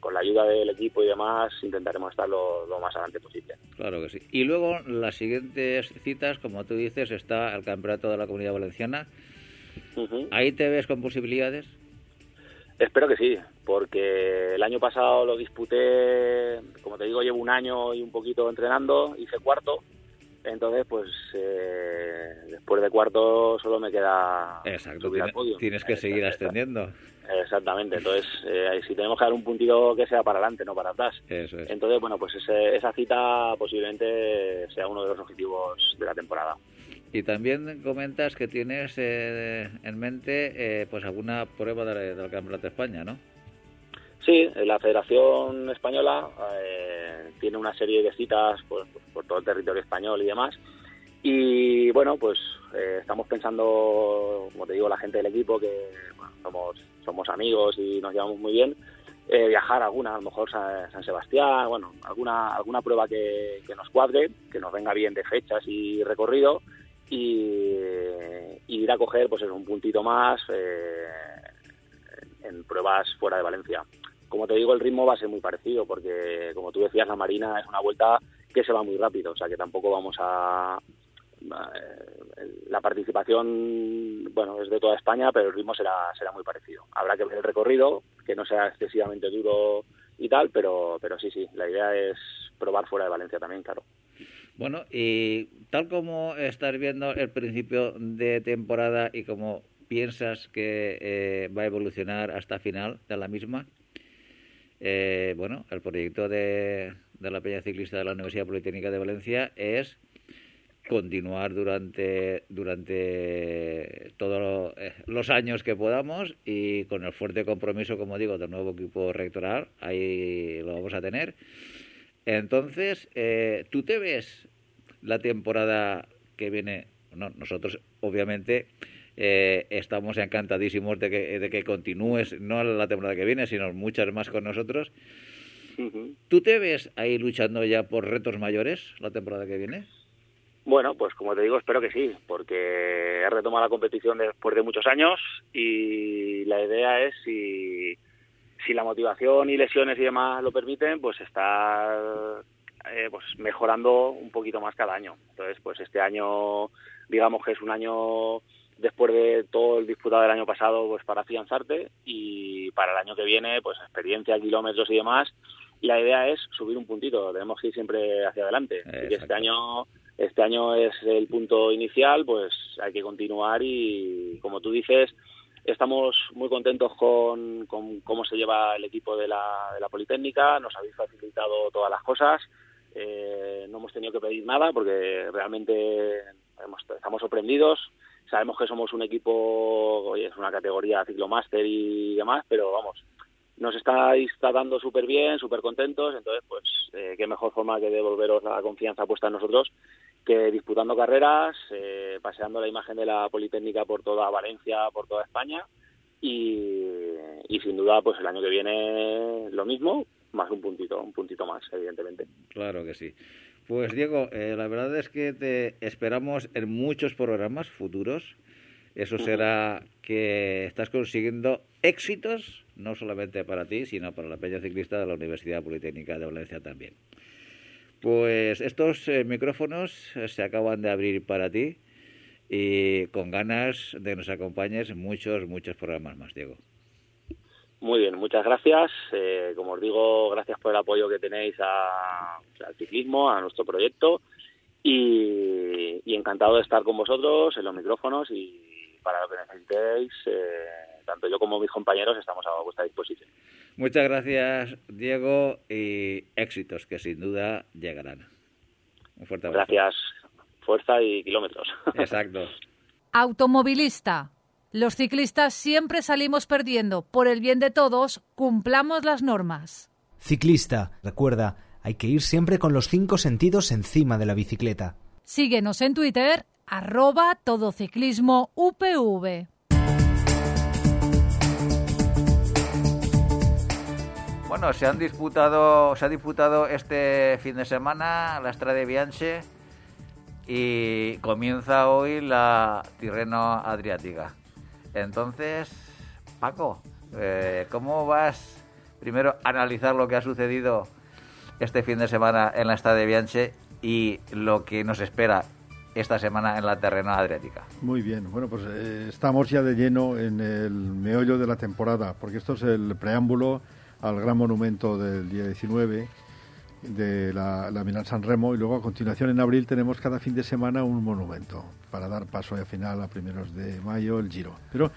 con, la ayuda del equipo y demás, intentaremos estar lo, más adelante posible. Claro que sí. Y luego, las siguientes citas, como tú dices, está el Campeonato de la Comunidad Valenciana. ¿Ahí te ves con posibilidades? Espero que sí, porque el año pasado lo disputé, como te digo, llevo un año y un poquito entrenando, hice cuarto, entonces pues eh, después de cuarto solo me queda Exacto, tienes, tienes que seguir ascendiendo. Exactamente, entonces eh, si tenemos que dar un puntito que sea para adelante, no para atrás. Entonces, bueno, pues esa cita posiblemente sea uno de los objetivos de la temporada. Y también comentas que tienes eh, en mente eh, pues alguna prueba del Campeonato de España, ¿no? Sí, la Federación Española eh, tiene una serie de citas por, todo el territorio español y demás. Y bueno, pues estamos pensando, como te digo, la gente del equipo, que somos, somos amigos y nos llevamos muy bien, viajar a alguna, a lo mejor San, Sebastián, bueno, alguna, alguna prueba que, que, nos cuadre, que nos venga bien de fechas y recorrido y, ir a coger pues un puntito más eh, en pruebas fuera de Valencia. Como te digo, el ritmo va a ser muy parecido porque, como tú decías, la Marina es una vuelta que se va muy rápido, o sea que tampoco vamos a... La participación, bueno, es de toda España, pero el ritmo será, será muy parecido. Habrá que ver el recorrido, que no sea excesivamente duro y tal, pero, pero sí, sí, la idea es probar fuera de Valencia también, claro. Bueno, y tal como estás viendo el principio de temporada y como piensas que eh, va a evolucionar hasta final de la misma, eh, bueno, el proyecto de, de la Peña Ciclista de la Universidad Politécnica de Valencia es continuar durante durante todos eh, los años que podamos y con el fuerte compromiso, como digo, del nuevo equipo rectoral, ahí lo vamos a tener. Entonces, eh, ¿tú te ves la temporada que viene? No, nosotros obviamente eh, estamos encantadísimos de que, de que continúes, no la temporada que viene, sino muchas más con nosotros. ¿Tú te ves ahí luchando ya por retos mayores la temporada que viene? Bueno, pues como te digo, espero que sí, porque he retomado la competición después de muchos años y la idea es si si la motivación y lesiones y demás lo permiten, pues estar eh, pues mejorando un poquito más cada año. Entonces, pues este año, digamos que es un año después de todo el disputado del año pasado, pues para afianzarte y para el año que viene, pues experiencia, kilómetros y demás. Y la idea es subir un puntito, tenemos que ir siempre hacia adelante. Y este año, este año es el punto inicial, pues hay que continuar y, como tú dices, Estamos muy contentos con, cómo se lleva el equipo de la, de la Politécnica, nos habéis facilitado todas las cosas eh, no hemos tenido que pedir nada porque realmente estamos sorprendidos. Sabemos que somos un equipo, es una categoría ciclomaster y demás, pero vamos, nos estáis tratando súper bien, súper contentos, entonces pues eh, qué mejor forma que devolveros la confianza puesta en nosotros que disputando carreras, eh, paseando la imagen de la Politécnica por toda Valencia, por toda España y, y sin duda pues el año que viene lo mismo, más un puntito, un puntito más, evidentemente. Claro que sí. Pues Diego, eh, la verdad es que te esperamos en muchos programas futuros. Eso será que estás consiguiendo éxitos, no solamente para ti, sino para la Peña Ciclista de la Universidad Politécnica de Valencia también. Pues estos eh, micrófonos eh, se acaban de abrir para ti y con ganas de que nos acompañes en muchos, muchos programas más, Diego. Muy bien, muchas gracias. Eh, como os digo, gracias por el apoyo que tenéis al ciclismo, a nuestro proyecto y, encantado de estar con vosotros en los micrófonos y para lo que necesitéis, eh, tanto yo como mis compañeros estamos a vuestra disposición. Muchas gracias, Diego, y éxitos que sin duda llegarán. Un fuerte abrazo. Gracias, fuerza y kilómetros. Exacto. Automovilista los ciclistas siempre salimos perdiendo. Por el bien de todos, cumplamos las normas. Ciclista, recuerda, hay que ir siempre con los cinco sentidos encima de la bicicleta. Síguenos en Twitter, arroba todociclismo UPV. Bueno, se han disputado, se ha disputado este fin de semana la Strade Bianche y comienza hoy la Tirreno Adriática. Entonces, Paco, eh, ¿cómo vas primero a analizar lo que ha sucedido este fin de semana en la Estadio de Bianche y lo que nos espera esta semana en la terreno adriática? Muy bien, bueno, pues eh, estamos ya de lleno en el meollo de la temporada, porque esto es el preámbulo al gran monumento del día 19 de la, la San Remo y luego a continuación en abril tenemos cada fin de semana un monumento para dar paso al final a primeros de mayo el Giro. Pero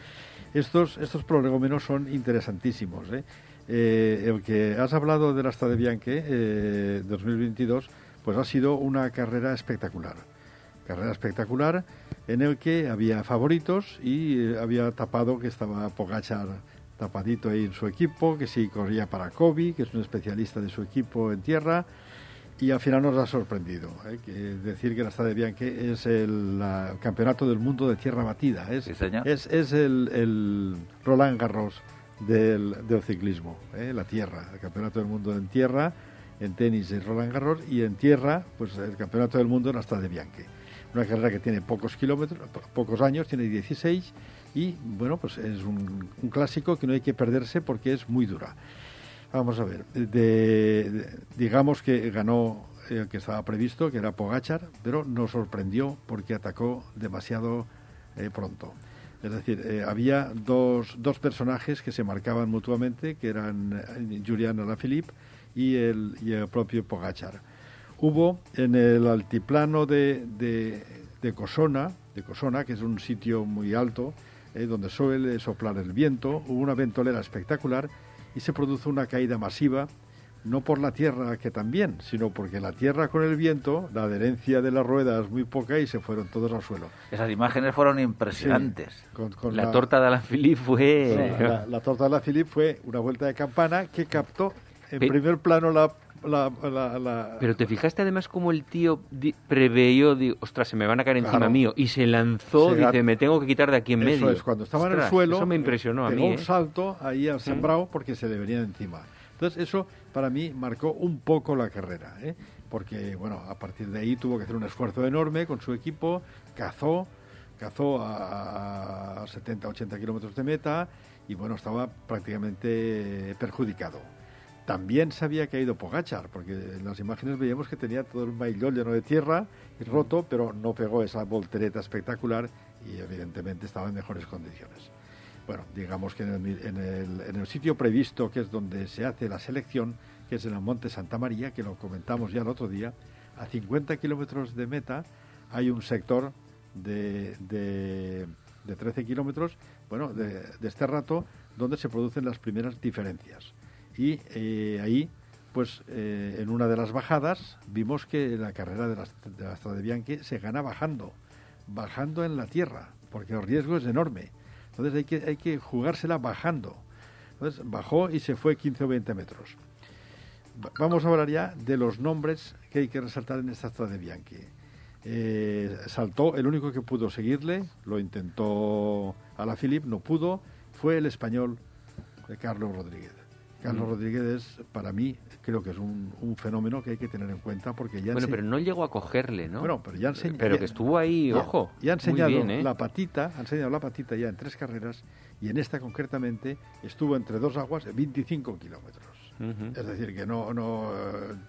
estos, estos prolegómenos son interesantísimos. ¿eh? Eh, el que has hablado de la Strade Bianche eh, 2022 pues ha sido una carrera espectacular. Carrera espectacular en el que había favoritos y eh, había tapado que estaba Pogachar tapadito ahí en su equipo, que sí corría para Kobe, que es un especialista de su equipo en tierra, y al final nos ha sorprendido. ¿eh? Que decir que la Strade Bianche es el campeonato del mundo de tierra batida, es, es, el, Roland Garros del, ciclismo, ¿eh? la tierra, el campeonato del mundo en tierra, en tenis es Roland Garros, y en tierra, pues el campeonato del mundo en la Strade Bianche. Una carrera que tiene pocos kilómetros, pocos años, tiene 16 y bueno, pues es un, clásico que no hay que perderse porque es muy dura. Vamos a ver, digamos que ganó el que estaba previsto, que era Pogachar, pero nos sorprendió porque atacó demasiado eh, pronto. Es decir, eh, había dos, dos personajes que se marcaban mutuamente, que eran eh, Julian Alaphilippe y el, y el propio Pogachar. Hubo en el altiplano de, de, de Cosona, de Cosona, que es un sitio muy alto, eh, donde suele soplar el viento, hubo una ventolera espectacular y se produjo una caída masiva, no por la tierra que también, sino porque la tierra con el viento, la adherencia de la rueda es muy poca y se fueron todos al suelo. Esas imágenes fueron impresionantes. la, torta de la Philippe fue... la, torta de la Philippe fue una vuelta de campana que captó en primer plano la pero te fijaste además como el tío preveyó, ostras, se me van a caer encima mío, y se lanzó, dice, me tengo que quitar de aquí en medio. es, cuando estaba en el suelo, eso me impresionó a mí. un ¿eh? salto ahí al sembrado porque se le venía encima. Entonces eso para mí marcó un poco la carrera, ¿eh? porque bueno, a partir de ahí tuvo que hacer un esfuerzo enorme con su equipo, cazó, cazó a, a 70-80 kilómetros de meta y bueno, estaba prácticamente perjudicado. También se había caído Pogachar, porque en las imágenes veíamos que tenía todo el maillot lleno de tierra y roto, pero no pegó esa voltereta espectacular y evidentemente estaba en mejores condiciones. Bueno, digamos que en el, en el, sitio previsto, que es donde se hace la selección, que es en el Monte Santa María, que lo comentamos ya el otro día, a 50 kilómetros de meta hay un sector de, de, 13 kilómetros, bueno, de, de este rato, donde se producen las primeras diferencias y eh, ahí pues eh, en una de las bajadas vimos que la carrera de la, de la Strade Bianchi se gana bajando, bajando en la tierra, porque el riesgo es enorme. Entonces hay que, hay que jugársela bajando. Entonces bajó y se fue 15 o 20 metros. Va- Vamos a hablar ya de los nombres que hay que resaltar en esta Strade Bianchi. Eh, saltó, el único que pudo seguirle, lo intentó a la Philip, no pudo, fue el español de Carlos Rodríguez. Carlos Mm. Rodríguez es, para mí, creo que es un, un fenómeno que hay que tener en cuenta porque ya Bueno, ense- pero no llegó a cogerle, ¿no? Bueno, pero ya Pero que estuvo ahí, ya- ojo. Ya ha enseñado bien, ¿eh? la patita, ha enseñado la patita ya en tres carreras y en esta concretamente estuvo entre dos aguas 25 kilómetros. Es decir, que no, no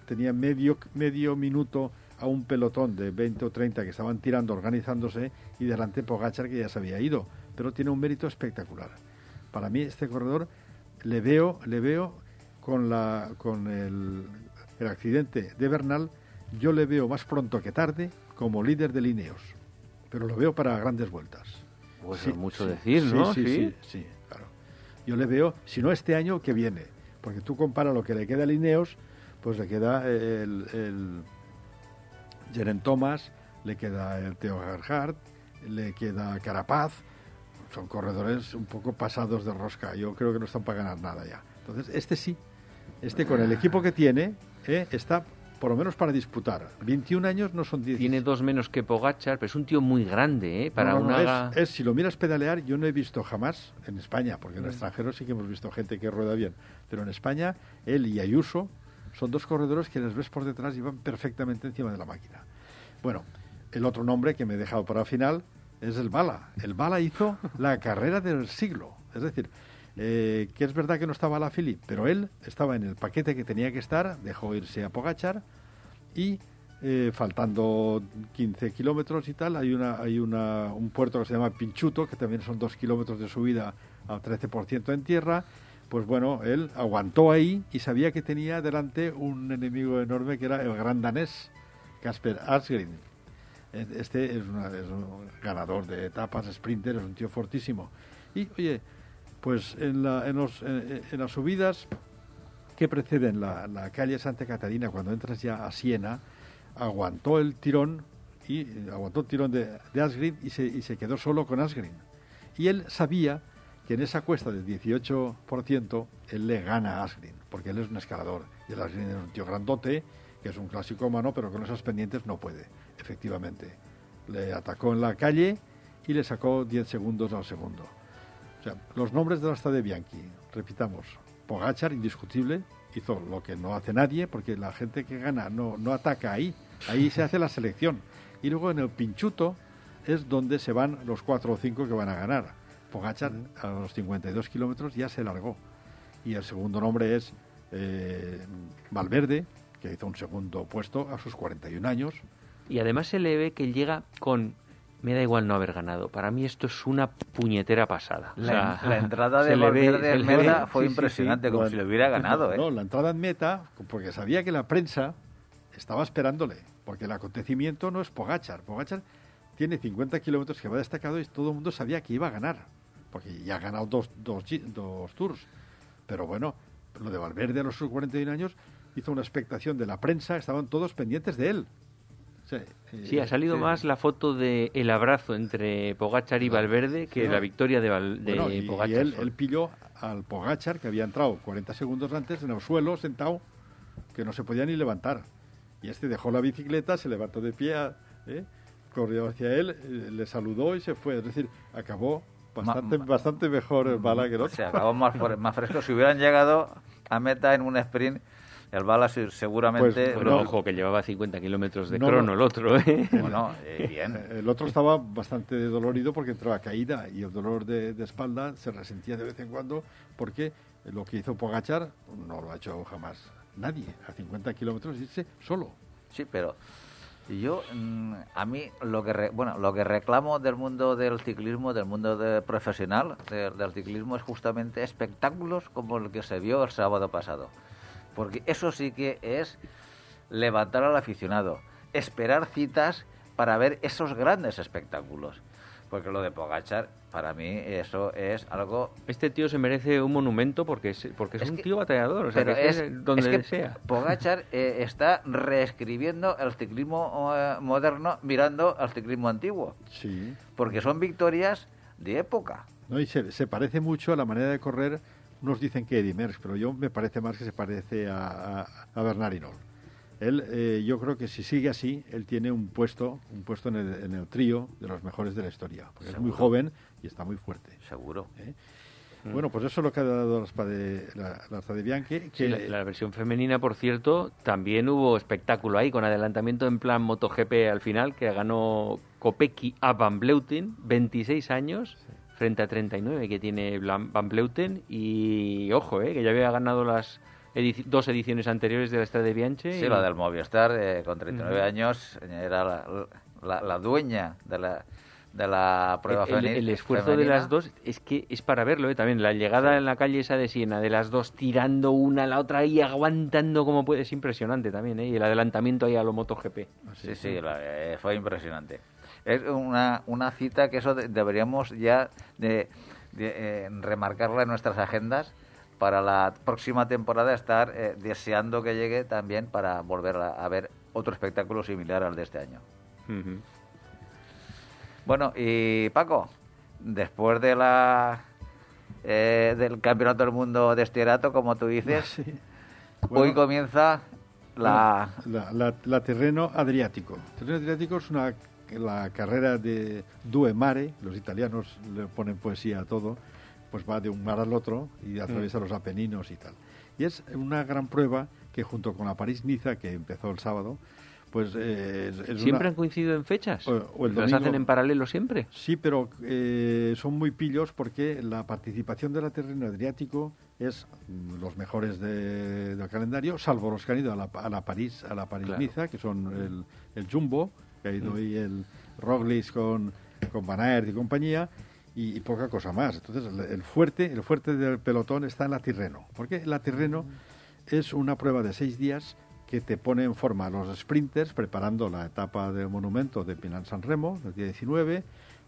tenía medio, medio minuto a un pelotón de 20 o 30 que estaban tirando, organizándose, y delante Pogachar que ya se había ido. Pero tiene un mérito espectacular. Para mí este corredor le veo, le veo con, la, con el, el accidente de Bernal, yo le veo más pronto que tarde como líder de Lineos. Pero lo veo para grandes vueltas. Pues Sí, es mucho sí, decir, ¿no? Sí, sí, sí, claro. Yo le veo, si no este año, que viene. Porque tú comparas lo que le queda a Lineos, pues le queda el, el Jeren Thomas, le queda el Teo Gerhardt, le queda Carapaz. Son corredores un poco pasados de rosca. Yo creo que no están para ganar nada ya. Entonces, este sí. Este con el equipo que tiene, eh, está por lo menos para disputar. 21 años no son 10. Tiene dos menos que Pogachar, pero es un tío muy grande, ¿eh? Para No, no, no, una... es, es, si lo miras pedalear, yo no he visto jamás en España, porque en el extranjero sí que hemos visto gente que rueda bien, pero en España, él y Ayuso son dos corredores que les ves por detrás y van perfectamente encima de la máquina. Bueno, el otro nombre que me he dejado para el final es el Bala. El Bala hizo la carrera del siglo, es decir, eh, que es verdad que no estaba la Philip, pero él estaba en el paquete que tenía que estar, dejó irse a Pogachar y eh, faltando 15 kilómetros y tal, hay una hay una, un puerto que se llama Pinchuto, que también son dos kilómetros de subida al 13% en tierra. Pues bueno, él aguantó ahí y sabía que tenía delante un enemigo enorme que era el gran danés, Casper Asgreen. Este es, una- es un ganador de etapas, sprinter, es un tío fortísimo. Y oye, pues en, la- en los- en- las subidas que preceden la, calle Santa Catarina, cuando entras ya a Siena, aguantó el tirón y aguantó el tirón de, de Asgreen y se, y se quedó solo con Asgreen. Y él sabía que en esa cuesta del 18% él le gana a Asgreen, porque él es un escalador. Y el Asgreen es un tío grandote, que es un clásico humano, pero con esas pendientes no puede, efectivamente. Le atacó en la calle y le sacó 10 segundos al segundo. O sea, los nombres de la Strade Bianchi, repitamos, Pogachar, indiscutible, hizo lo que no hace nadie, porque la gente que gana no, no ataca ahí, ahí se hace la selección. Y luego en el Pinchuto es donde se van los cuatro o cinco que van a ganar. Pogachar a los 52 kilómetros ya se largó. Y el segundo nombre es eh, Valverde, que hizo un segundo puesto a sus 41 años. Y además se le ve que llega con... Me da igual no haber ganado. Para mí esto es una puñetera pasada. O La, sea, la entrada de Valverde en meta fue sí, impresionante, sí. como Bueno, si lo hubiera ganado. ¿eh? No, la entrada en meta, porque sabía que la prensa estaba esperándole, porque el acontecimiento no es Pogachar. Pogachar tiene 50 kilómetros que va destacado y todo el mundo sabía que iba a ganar, porque ya ha ganado dos, dos, dos tours. Pero bueno, lo de Valverde a los 41 años hizo una expectación de la prensa, estaban todos pendientes de él. O sea, eh, Sí, ha salido eh, más la foto de el abrazo entre Pogachar y Valverde que la victoria de, Val- de Bueno, y, y Pogačar él, él pilló al Pogachar, que había entrado 40 segundos antes en el suelo, sentado, que no se podía ni levantar. Y este dejó la bicicleta, se levantó de pie, ¿eh? corrió hacia él, eh, le saludó y se fue. Es decir, acabó bastante, Ma- bastante mejor el bala que el otro. Se acabó más, más fresco. Si hubieran llegado a meta en un sprint, el Bala se- seguramente... Pues, Bueno, no. ojo, que llevaba 50 kilómetros de No, crono no. el otro, ¿eh? Bueno, eh, bien. El otro estaba bastante dolorido porque entraba caída y el dolor de, de espalda se resentía de vez en cuando porque lo que hizo Pogachar no lo ha hecho jamás nadie. A 50 kilómetros irse solo. Sí, pero yo, mm, a mí, lo que, re- bueno, lo que reclamo del mundo del ciclismo, del mundo de- profesional de- del ciclismo, es justamente espectáculos como el que se vio el sábado pasado. Porque eso sí que es levantar al aficionado, esperar citas para ver esos grandes espectáculos. Porque lo de Pogachar, para mí, eso es algo... Este tío se merece un monumento porque es, porque es, un tío batallador, o sea, pero que es, es donde es que sea. Pogachar eh, está reescribiendo el ciclismo eh, moderno mirando al ciclismo antiguo. Sí. Porque son victorias de época. No, y se, se parece mucho a la manera de correr. Unos dicen que Eddie Merckx, pero yo me parece más que se parece a, a, a Bernard Hinault. Él, eh, yo creo que si sigue así, él tiene un puesto, un puesto en el, en el trío de los mejores de la historia, porque es muy joven y está muy fuerte. Seguro. ¿eh? Bueno, pues eso es lo que ha dado la Spade, la, la Strade Bianche, que Sí, la, la versión femenina, por cierto, también hubo espectáculo ahí, con adelantamiento en plan MotoGP al final, que ganó Kopecky a Van Bleuten, 26 años, frente a 39 que tiene Van Bleuten, y ojo, eh, que ya había ganado las edici- dos ediciones anteriores de la Strade Bianche. Sí, y- la del Movistar, eh, con 39 Ujú. años, era la, la- la dueña de la, de la prueba el, el- esfuerzo de las dos es que es para verlo ¿eh? también la llegada en la calle esa de Siena de las dos tirando una a la otra y aguantando como puede es impresionante también ¿eh? y el adelantamiento ahí a lo MotoGP Sí, sí, la- eh, fue impresionante. Es una, una cita que eso de- deberíamos ya de, de, eh, remarcarla en nuestras agendas para la próxima temporada, estar eh, deseando que llegue también para volver a, a ver otro espectáculo similar al de este año. Bueno, y Paco, después de la eh, del Campeonato del Mundo de Estierato, como tú dices, hoy Bueno. comienza la... la, la- la terreno adriático. Terreno adriático es una la carrera de Due Mare, los italianos le ponen poesía a todo, pues va de un mar al otro y atraviesa los Apeninos y tal. Y es una gran prueba que junto con la París-Niza, que empezó el sábado, pues eh, es- es siempre una- han coincidido en fechas O- o el las hacen en paralelo siempre Sí, pero eh, son muy pillos porque la participación de la terreno adriático es mm, los mejores de- del calendario, salvo los que han ido a la, a la París, a la París Niza, que son el, el Jumbo, que ha ido ahí el Roglic con, con Van Aert y compañía, y, y poca cosa más. Entonces, el, fuerte, el fuerte del pelotón está en la Tirreno, porque la Tirreno es una prueba de seis días que te pone en forma a los sprinters preparando la etapa del monumento de Pinan San Remo, el día 19,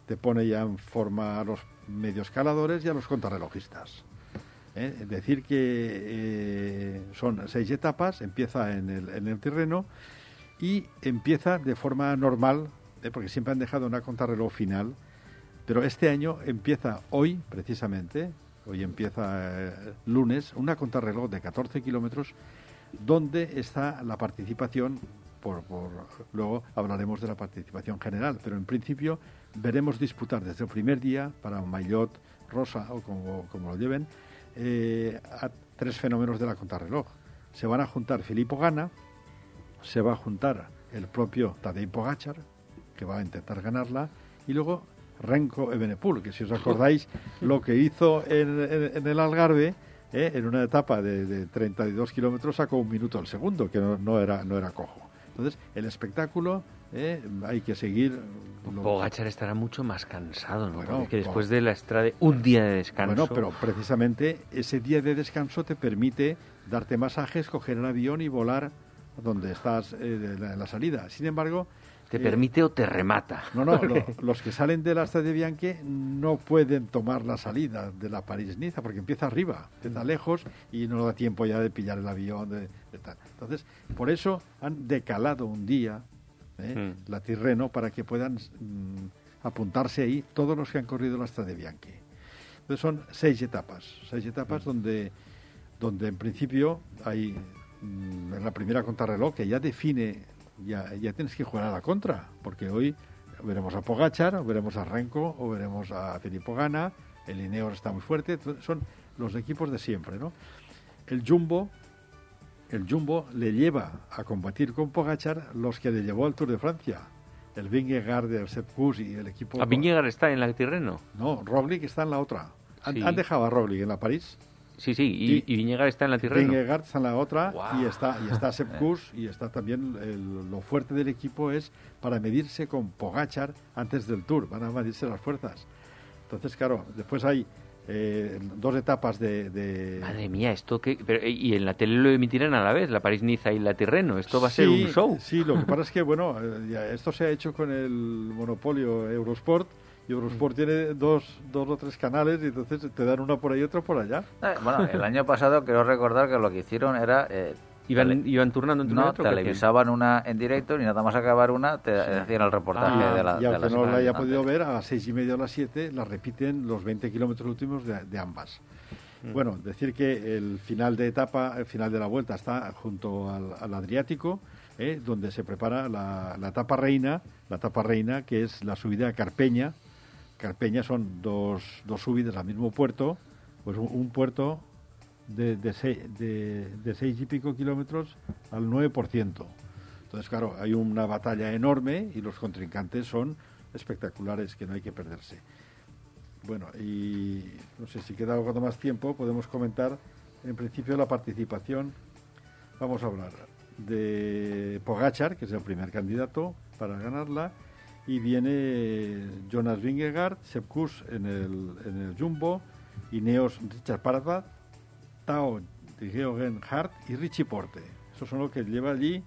te pone ya en forma a los medioescaladores y a los contrarrelojistas. ¿eh? Es decir, que eh, son seis etapas, empieza en el, en el terreno y empieza de forma normal, ¿eh? porque siempre han dejado una contrarreloj final, pero este año empieza hoy, precisamente, hoy empieza eh, lunes, una contrarreloj de 14 kilómetros, donde está la participación, por, luego hablaremos de la participación general, pero en principio veremos disputar desde el primer día para Maillot, Rosa o como, como lo lleven, eh, a tres fenómenos de la contrarreloj. Se van a juntar Filippo Gana, se va a juntar el propio Tadej Pogacar, que va a intentar ganarla, y luego Renko Ebenepul, que si os acordáis lo que hizo en, en- en el Algarve, eh, en una etapa de, de 32 kilómetros sacó un minuto al segundo, que no, no era, no era cojo. Entonces, el espectáculo eh, hay que seguir... lo- Pogachar estará mucho más cansado ¿no? Bueno, Porque después de la estrada un día de descanso Bueno, pero precisamente ese día de descanso te permite darte masajes, coger el avión y volar donde estás eh, la- en la salida. Sin embargo... te eh, permite o te remata No, no, lo- los que salen de la Strade Bianche no pueden tomar la salida de la París-Niza porque empieza arriba, empieza lejos y no da tiempo ya de pillar el avión. De, de tal. Entonces, por eso han decalado un día ¿eh? Mm. la Tirreno para que puedan mm, apuntarse ahí todos los que han corrido la Strade Bianche. Entonces son seis etapas, seis etapas donde, donde en principio hay mm, en la primera contrarreloj que ya define, ya, ya tienes que jugar a la contra, porque hoy veremos a Pogachar, o veremos a Renko, o veremos a Filippo Gana, el Ineos está muy fuerte, son los equipos de siempre, ¿no? El Jumbo, el Jumbo le lleva a combatir con Pogachar los que le llevó al Tour de Francia, el Vingegaard, el Sepp Kuss y el equipo... a Vingegaard está en la Tirreno No, Roglic está en la otra. Han, Sí. han dejado a Roglic en la París. Sí sí y, Y- Vingegaard está en la Tirreno Vingegaard está en la otra y está y está Sepp Kuss y está también el- lo fuerte del equipo es para medirse con Pogachar antes del Tour. Van a medirse las fuerzas. Entonces, claro, después hay eh, dos etapas de, de- Madre mía, esto que... pero, eh, y en la tele lo emitirán a la vez, la París-Niza y la Tirreno. Esto va a ser un show. Sí, lo que pasa es que, bueno, eh, esto se ha hecho con el monopolio Eurosport Y Eurosport tiene dos, dos o tres canales y entonces te dan una por ahí y otra por allá. Eh, bueno, el año pasado creo recordar que lo que hicieron era... Eh, Iban, tele- iban turnando entre no, otro. televisaban una en directo y nada más acabar una te hacían el reportaje Ah, de la y aunque no la haya podido ver, a las seis y media o las siete la repiten los 20 kilómetros últimos de, de ambas. Bueno, decir que el final de etapa, el final de la vuelta está junto al, al Adriático, ¿eh? donde se prepara la, la etapa reina, la etapa reina que es la subida a Carpeña. Carpeña son dos, dos subidas al mismo puerto, pues un, puerto de- de seis y pico kilómetros al 9%. Entonces, claro, hay una batalla enorme y los contrincantes son espectaculares que no hay que perderse. Bueno, y no sé si queda algo más tiempo, podemos comentar en principio la participación. Vamos a hablar de Pogachar, que es el primer candidato para ganarla, y viene Jonas Vingegaard, Sepp Kuss en el, en el Jumbo, Ineos Richard Parvat, Tao de Georgen Hart y Richie Porte. Esos son los que lleva allí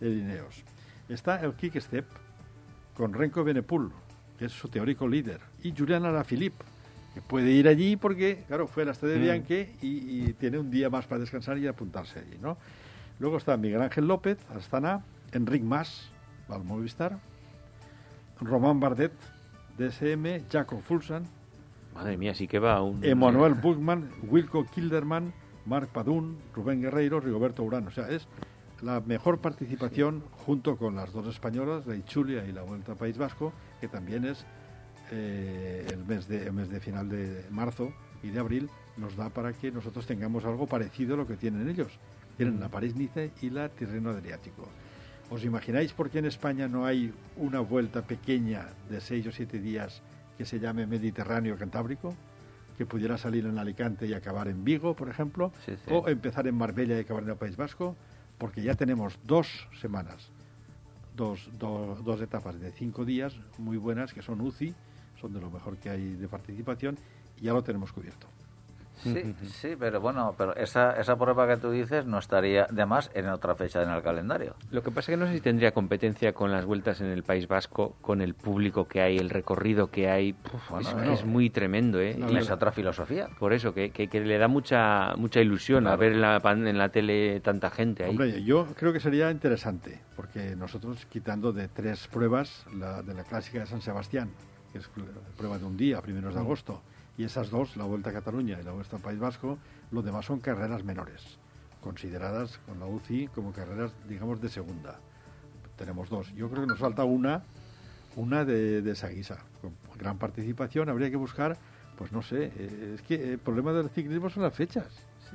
el Ineos. Está el Kick Step con Renko Benepul, que es su teórico líder, y Julian Alaphilippe, que puede ir allí porque, claro, fue a la de Mm. Bianche y, y tiene un día más para descansar y apuntarse allí, ¿no? Luego está Miguel Ángel López, Astana, Enric Mas, al Movistar, Román Bardet, DSM, Jacob Fulsan, Madre mía, sí que va un... Emanuel Buchmann, Wilco Kilderman, Marc Padún, Rubén Guerreiro, Rigoberto Urán. O sea, es la mejor participación junto con las dos españolas, la Ichulia y la Vuelta al País Vasco, que también es eh, el, mes de, el mes de final de marzo y de abril, nos da para que nosotros tengamos algo parecido a lo que tienen ellos. Tienen la París-Nice y la Tirreno Adriático. ¿Os imagináis por qué en España no hay una vuelta pequeña de seis o siete días que se llame Mediterráneo Cantábrico? Que pudiera salir en Alicante y acabar en Vigo, por ejemplo, Sí, sí. o empezar en Marbella y acabar en el País Vasco, porque ya tenemos dos semanas, dos, do- dos etapas de cinco días muy buenas, que son UCI, son de lo mejor que hay de participación, y ya lo tenemos cubierto. Sí, sí, pero bueno, pero esa, esa prueba que tú dices no estaría de más en otra fecha en el calendario. Lo que pasa es que no sé si tendría competencia con las vueltas en el País Vasco, con el público que hay, el recorrido que hay. Puf, Bueno, es, es muy tremendo, ¿eh? No, Y es otra filosofía. por eso, que, que- que le da mucha mucha ilusión a ver en la, pan- en la tele tanta gente ahí. Hombre, yo creo que sería interesante, porque nosotros quitando de tres pruebas, la de la clásica de San Sebastián, que es prueba de un día, primeros de agosto, y esas dos, la Vuelta a Cataluña y la Vuelta al País Vasco, lo demás son carreras menores, consideradas con la UCI como carreras, digamos, de segunda. Tenemos dos. Yo creo que nos falta una, una de, de esa guisa, con gran participación. Habría que buscar, pues no sé, eh, es que el problema del ciclismo son las fechas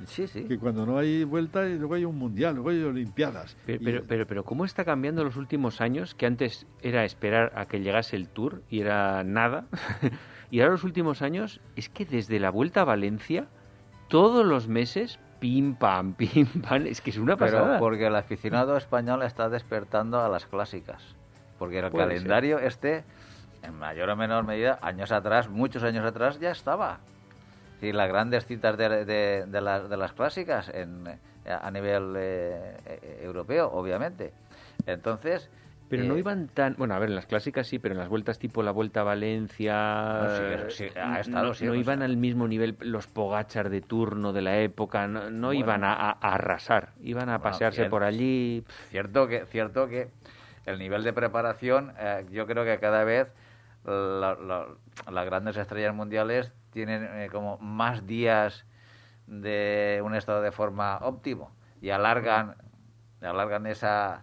Sí, sí. que cuando no hay vuelta y luego hay un mundial, luego hay olimpiadas. Pero, Y- pero, pero, pero ¿cómo está cambiando los últimos años? Que antes era esperar a que llegase el Tour y era nada. y ahora los últimos años es que desde la Vuelta a Valencia, todos los meses, pim, pam, pim, pam. Es que es una Pero pasada. porque el aficionado español está despertando a las clásicas. Porque el Puede calendario este, en mayor o menor medida, años atrás, muchos años atrás, ya estaba. Sí, las grandes citas de, de- de las, de las clásicas en, a nivel eh, eh, europeo, obviamente. Entonces... Pero no eh, iban tan... Bueno, a ver, en las clásicas sí, pero en las vueltas tipo la Vuelta a Valencia... No, sí, ha estado, no, sí, no o iban al mismo nivel los Pogachar de turno de la época, no, no Bueno. iban a, a- a arrasar, iban a Bueno, pasearse bien. por allí... Cierto que, cierto que el nivel de preparación, eh, yo creo que cada vez la- la- las grandes estrellas mundiales tienen eh, como más días de un estado de forma óptimo y alargan, alargan esa,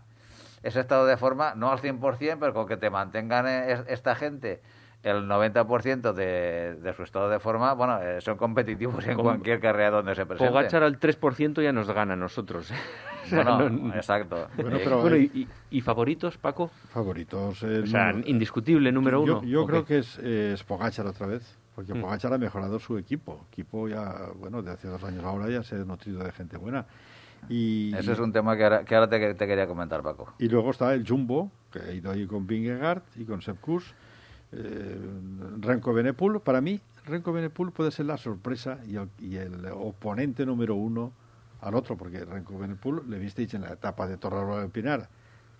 ese estado de forma, no al 100%, pero con que te mantengan eh, es- esta gente el 90% de, de su estado de forma, bueno, eh, son competitivos en Con- cualquier carrera donde se presenten. Pogachar al 3% ya nos gana a nosotros. Sea, Bueno, no- exacto. Bueno, Eh, pero- Bueno, ¿y, y- y favoritos, Paco? Favoritos. eh, O sea, no- indiscutible, número yo, uno. Yo ¿o creo qué? que es, es Pogacar otra vez, porque Mm. Pogacar ha mejorado su equipo. Equipo ya, bueno, de hace dos años ahora ya se ha nutrido de gente buena. Y, Ese es un tema que ahora, que ahora te, te quería comentar, Paco. y luego está el Jumbo, que ha ido ahí con Vingegaard y con Sepp Kuss. Eh, Renko Benepul, para mí, Renko Benepul puede ser la sorpresa y el, y el oponente número uno al otro, porque Renko Benepul le visteis en la etapa de Torre del Pinar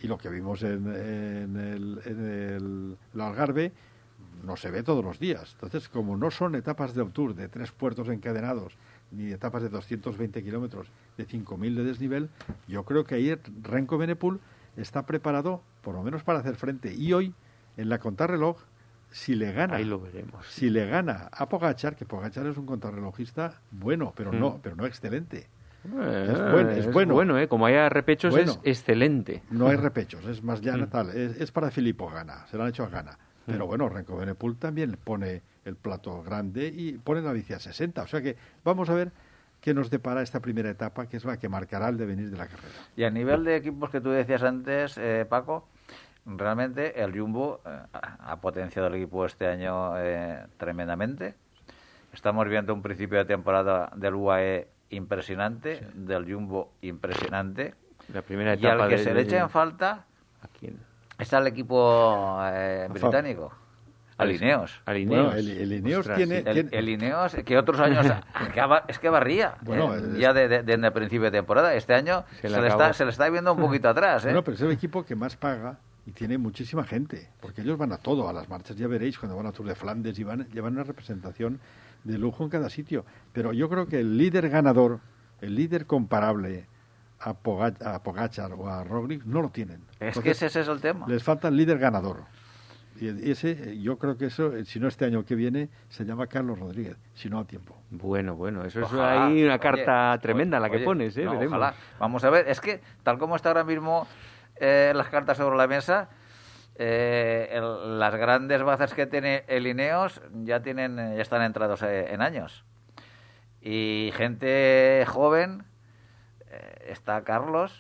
y lo que vimos en, en el, en el, el Algarve, no se ve todos los días. Entonces, como no son etapas de Tour de tres puertos encadenados, ni etapas de 220 kilómetros, de 5.000 de desnivel, yo creo que ahí Renko Benepul está preparado, por lo menos para hacer frente. Y hoy, en la contrarreloj, si le gana, Ahí lo veremos. si le gana a Pogachar, que Pogachar es un contrarrelojista bueno, pero no, Mm. pero no excelente. Eh, Es bueno, es bueno. ¿eh? Como haya repechos Bueno. es excelente. No hay repechos, es más llana Mm. tal. Es, es para Filippo Gana, se lo han hecho a Gana. Pero Mm. bueno, Renko Benepul también pone el plato grande y pone la bici a 60. O sea que vamos a ver qué nos depara esta primera etapa, que es la que marcará el devenir de la carrera. Y a nivel de equipos que tú decías antes, eh, Paco, realmente el Jumbo eh, ha potenciado el equipo este año eh, tremendamente. Estamos viendo un principio de temporada del UAE impresionante, del Jumbo impresionante. La primera Y etapa al que de- se le echa en falta ¿A quién? Está el equipo eh, británico, al Ineos. Al Ineos. Bueno, el- el Ineos Ostras, tiene- sí. El, el Ineos, que otros años que aba- es que barría, Bueno, eh, el- ya desde de, el principio de temporada. Este año Se se, le está, se le está viendo un poquito atrás. ¿eh? Bueno, pero es el equipo que más paga y tiene muchísima gente, porque ellos van a todo, a las marchas, ya veréis, cuando van a Tour de Flandes y van, llevan una representación de lujo en cada sitio. Pero yo creo que el líder ganador, el líder comparable a, Poga- a Pogachar o a Roglic, no lo tienen. Es Entonces, que ese, ese es el tema. Les falta el líder ganador. Y ese, eh, yo creo que eso, eh, si no este año que viene, se llama Carlos Rodríguez, si no a tiempo. Bueno, bueno, eso es ahí una Oye, carta oye, tremenda la que oye, pones, ¿eh? no, Veremos. ojalá. Vamos a ver, es que tal como está ahora mismo eh, las cartas sobre la mesa, eh, el- las grandes bazas que tiene el Ineos ya tienen eh, ya están entrados eh, en años. Y gente joven, está Carlos,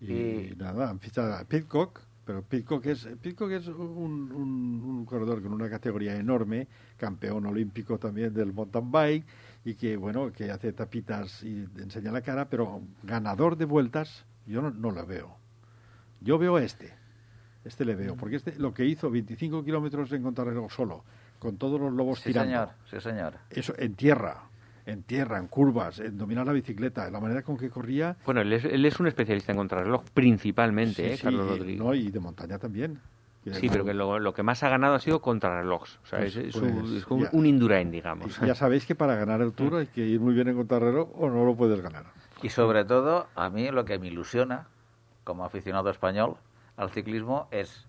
Y, Y- nada, han fichado a Pitcock, pero Pitcock es, Pitcock es un, un- un corredor con una categoría enorme, campeón olímpico también del mountain bike, y que, bueno, que hace tapitas y enseña la cara, pero ganador de vueltas, yo no, no lo veo. Yo veo a este. Este le veo, porque este lo que hizo 25 kilómetros en contrarreloj solo, con todos los lobos sí tirando. señor, sí señor. Eso en tierra, en tierra, en curvas, en dominar la bicicleta, la manera con que corría. Bueno, él es, él es un especialista en contrarreloj, principalmente, Sí, ¿eh? sí, Carlos Rodríguez. no, y de montaña también. Sí, pero que lo, lo que más ha ganado ha sido contrarrelojes. O sea, Pues- es, es pues, un, es un, ya. un Indurain, digamos. Y ya sabéis que para ganar el Tour hay que ir muy bien en contrarreloj o no lo puedes ganar. Y sobre todo, a mí lo que me ilusiona, como aficionado español al ciclismo, es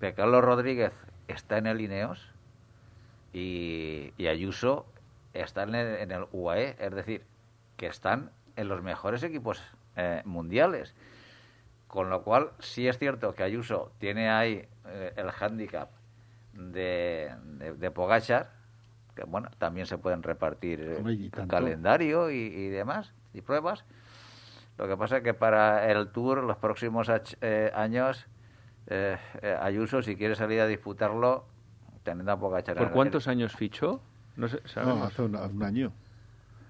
que Carlos Rodríguez está en el Ineos y, y Ayuso está en el, en el UAE, es decir, que están en los mejores equipos eh, mundiales. Con lo cual, sí es cierto que Ayuso tiene ahí eh, el hándicap de, de, de Pogachar, que bueno, también se pueden repartir eh, calendario y, y demás, y pruebas. Lo que pasa es que para el Tour, los próximos eh, años, eh, Ayuso, si quiere salir a disputarlo, teniendo a Pogachar en ¿Por el- cuántos años fichó? No sé, No, sabemos. hace un, un año.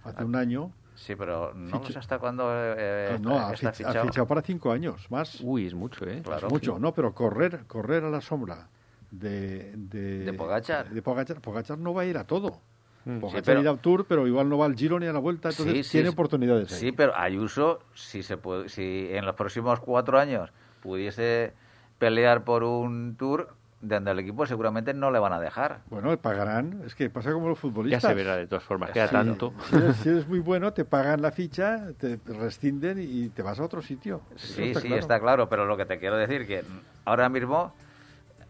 Hace un año. Sí, pero no sé hasta cuándo eh, ah, no, está, ha, está fich- ha fichado. para cinco años más. Uy, es mucho, ¿eh? Claro. Es mucho, no, pero correr, correr a la sombra de, de, De Pogačar. de Pogačar. Pogačar no va a ir a todo. Mm. Pogačar pero- irá al Tour, pero igual no va al Giro ni a la Vuelta, entonces Sí, sí, tiene sí. oportunidades. ahí. Sí, pero Ayuso, si, se puede, si en los próximos cuatro años pudiese pelear por un Tour, donde el equipo seguramente no le van a dejar. Bueno, pagarán. Es que pasa como los Ya futbolistas. se verá de todas formas, queda Sí. tanto. Si eres, si eres muy bueno, te pagan la ficha, te rescinden y te vas a otro sitio. Eso Sí, sí, claro. está claro, pero lo que te quiero decir que ahora mismo,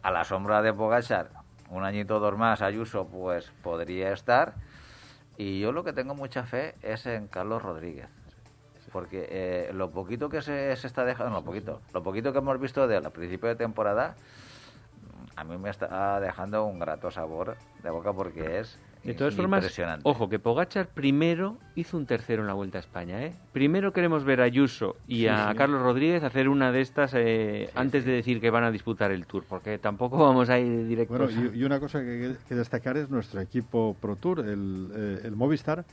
a la sombra de Pogachar, un añito dos más, Ayuso, pues podría estar. Y yo lo que tengo mucha fe es en Carlos Rodríguez. Porque eh, lo poquito que se, se está dejando, no, poquito, lo poquito que hemos visto de él a principio de temporada, a mí me está dejando un grato sabor de boca porque es De todas formas, impresionante. ojo, que Pogachar primero hizo un tercero en la Vuelta a España, ¿eh? Primero queremos ver a Ayuso y Sí, a sí. Carlos Rodríguez hacer una de estas eh, antes de decir que van a disputar el Tour, porque tampoco vamos a ir directos. Bueno, y, y una cosa que, que destacar es nuestro equipo Pro Tour, el, eh, el Movistar.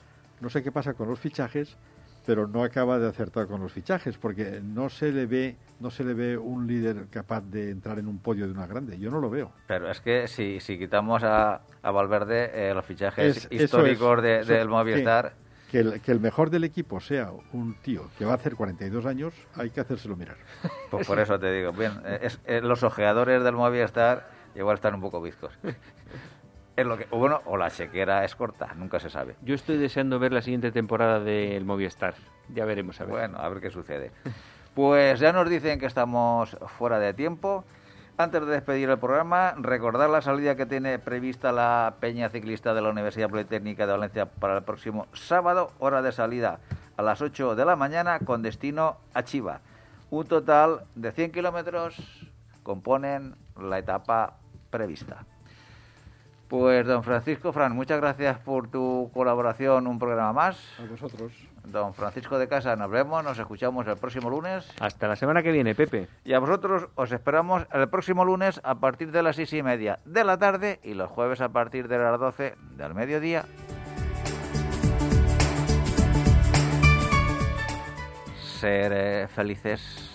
No sé qué pasa con los fichajes, pero no acaba de acertar con los fichajes, porque no se le ve, no se le ve un líder capaz de entrar en un podio de una grande. Yo no lo veo. Pero es que si, si quitamos a, a Valverde eh, los fichajes Es- históricos es, de- eso, del Movistar, Que el, que el mejor del equipo sea un tío que va a hacer 42 años, hay que hacérselo mirar. pues por eso te digo, bien, eh, es- eh, los ojeadores del Movistar Igual están un poco bizcos. es lo que, bueno, o la chequera es corta, nunca se sabe. Yo estoy deseando ver la siguiente temporada del Movistar. Ya veremos, a ver. Bueno, a ver qué sucede. Pues ya nos dicen que estamos fuera de tiempo. Antes de despedir el programa, recordar la salida que tiene prevista la Peña Ciclista de la Universidad Politécnica de Valencia para el próximo sábado, hora de salida a las 8 de la mañana con destino a Chiva. Un total de 100 kilómetros componen la etapa prevista. Pues don Francisco Fran, muchas gracias por tu colaboración, un programa más. A vosotros. Don Francisco de Casa, nos vemos, nos escuchamos el próximo lunes. Hasta la semana que viene, Pepe. Y a vosotros os esperamos el próximo lunes a partir de las seis y media de la tarde y los jueves a partir de las 12 del mediodía. Ser eh, felices.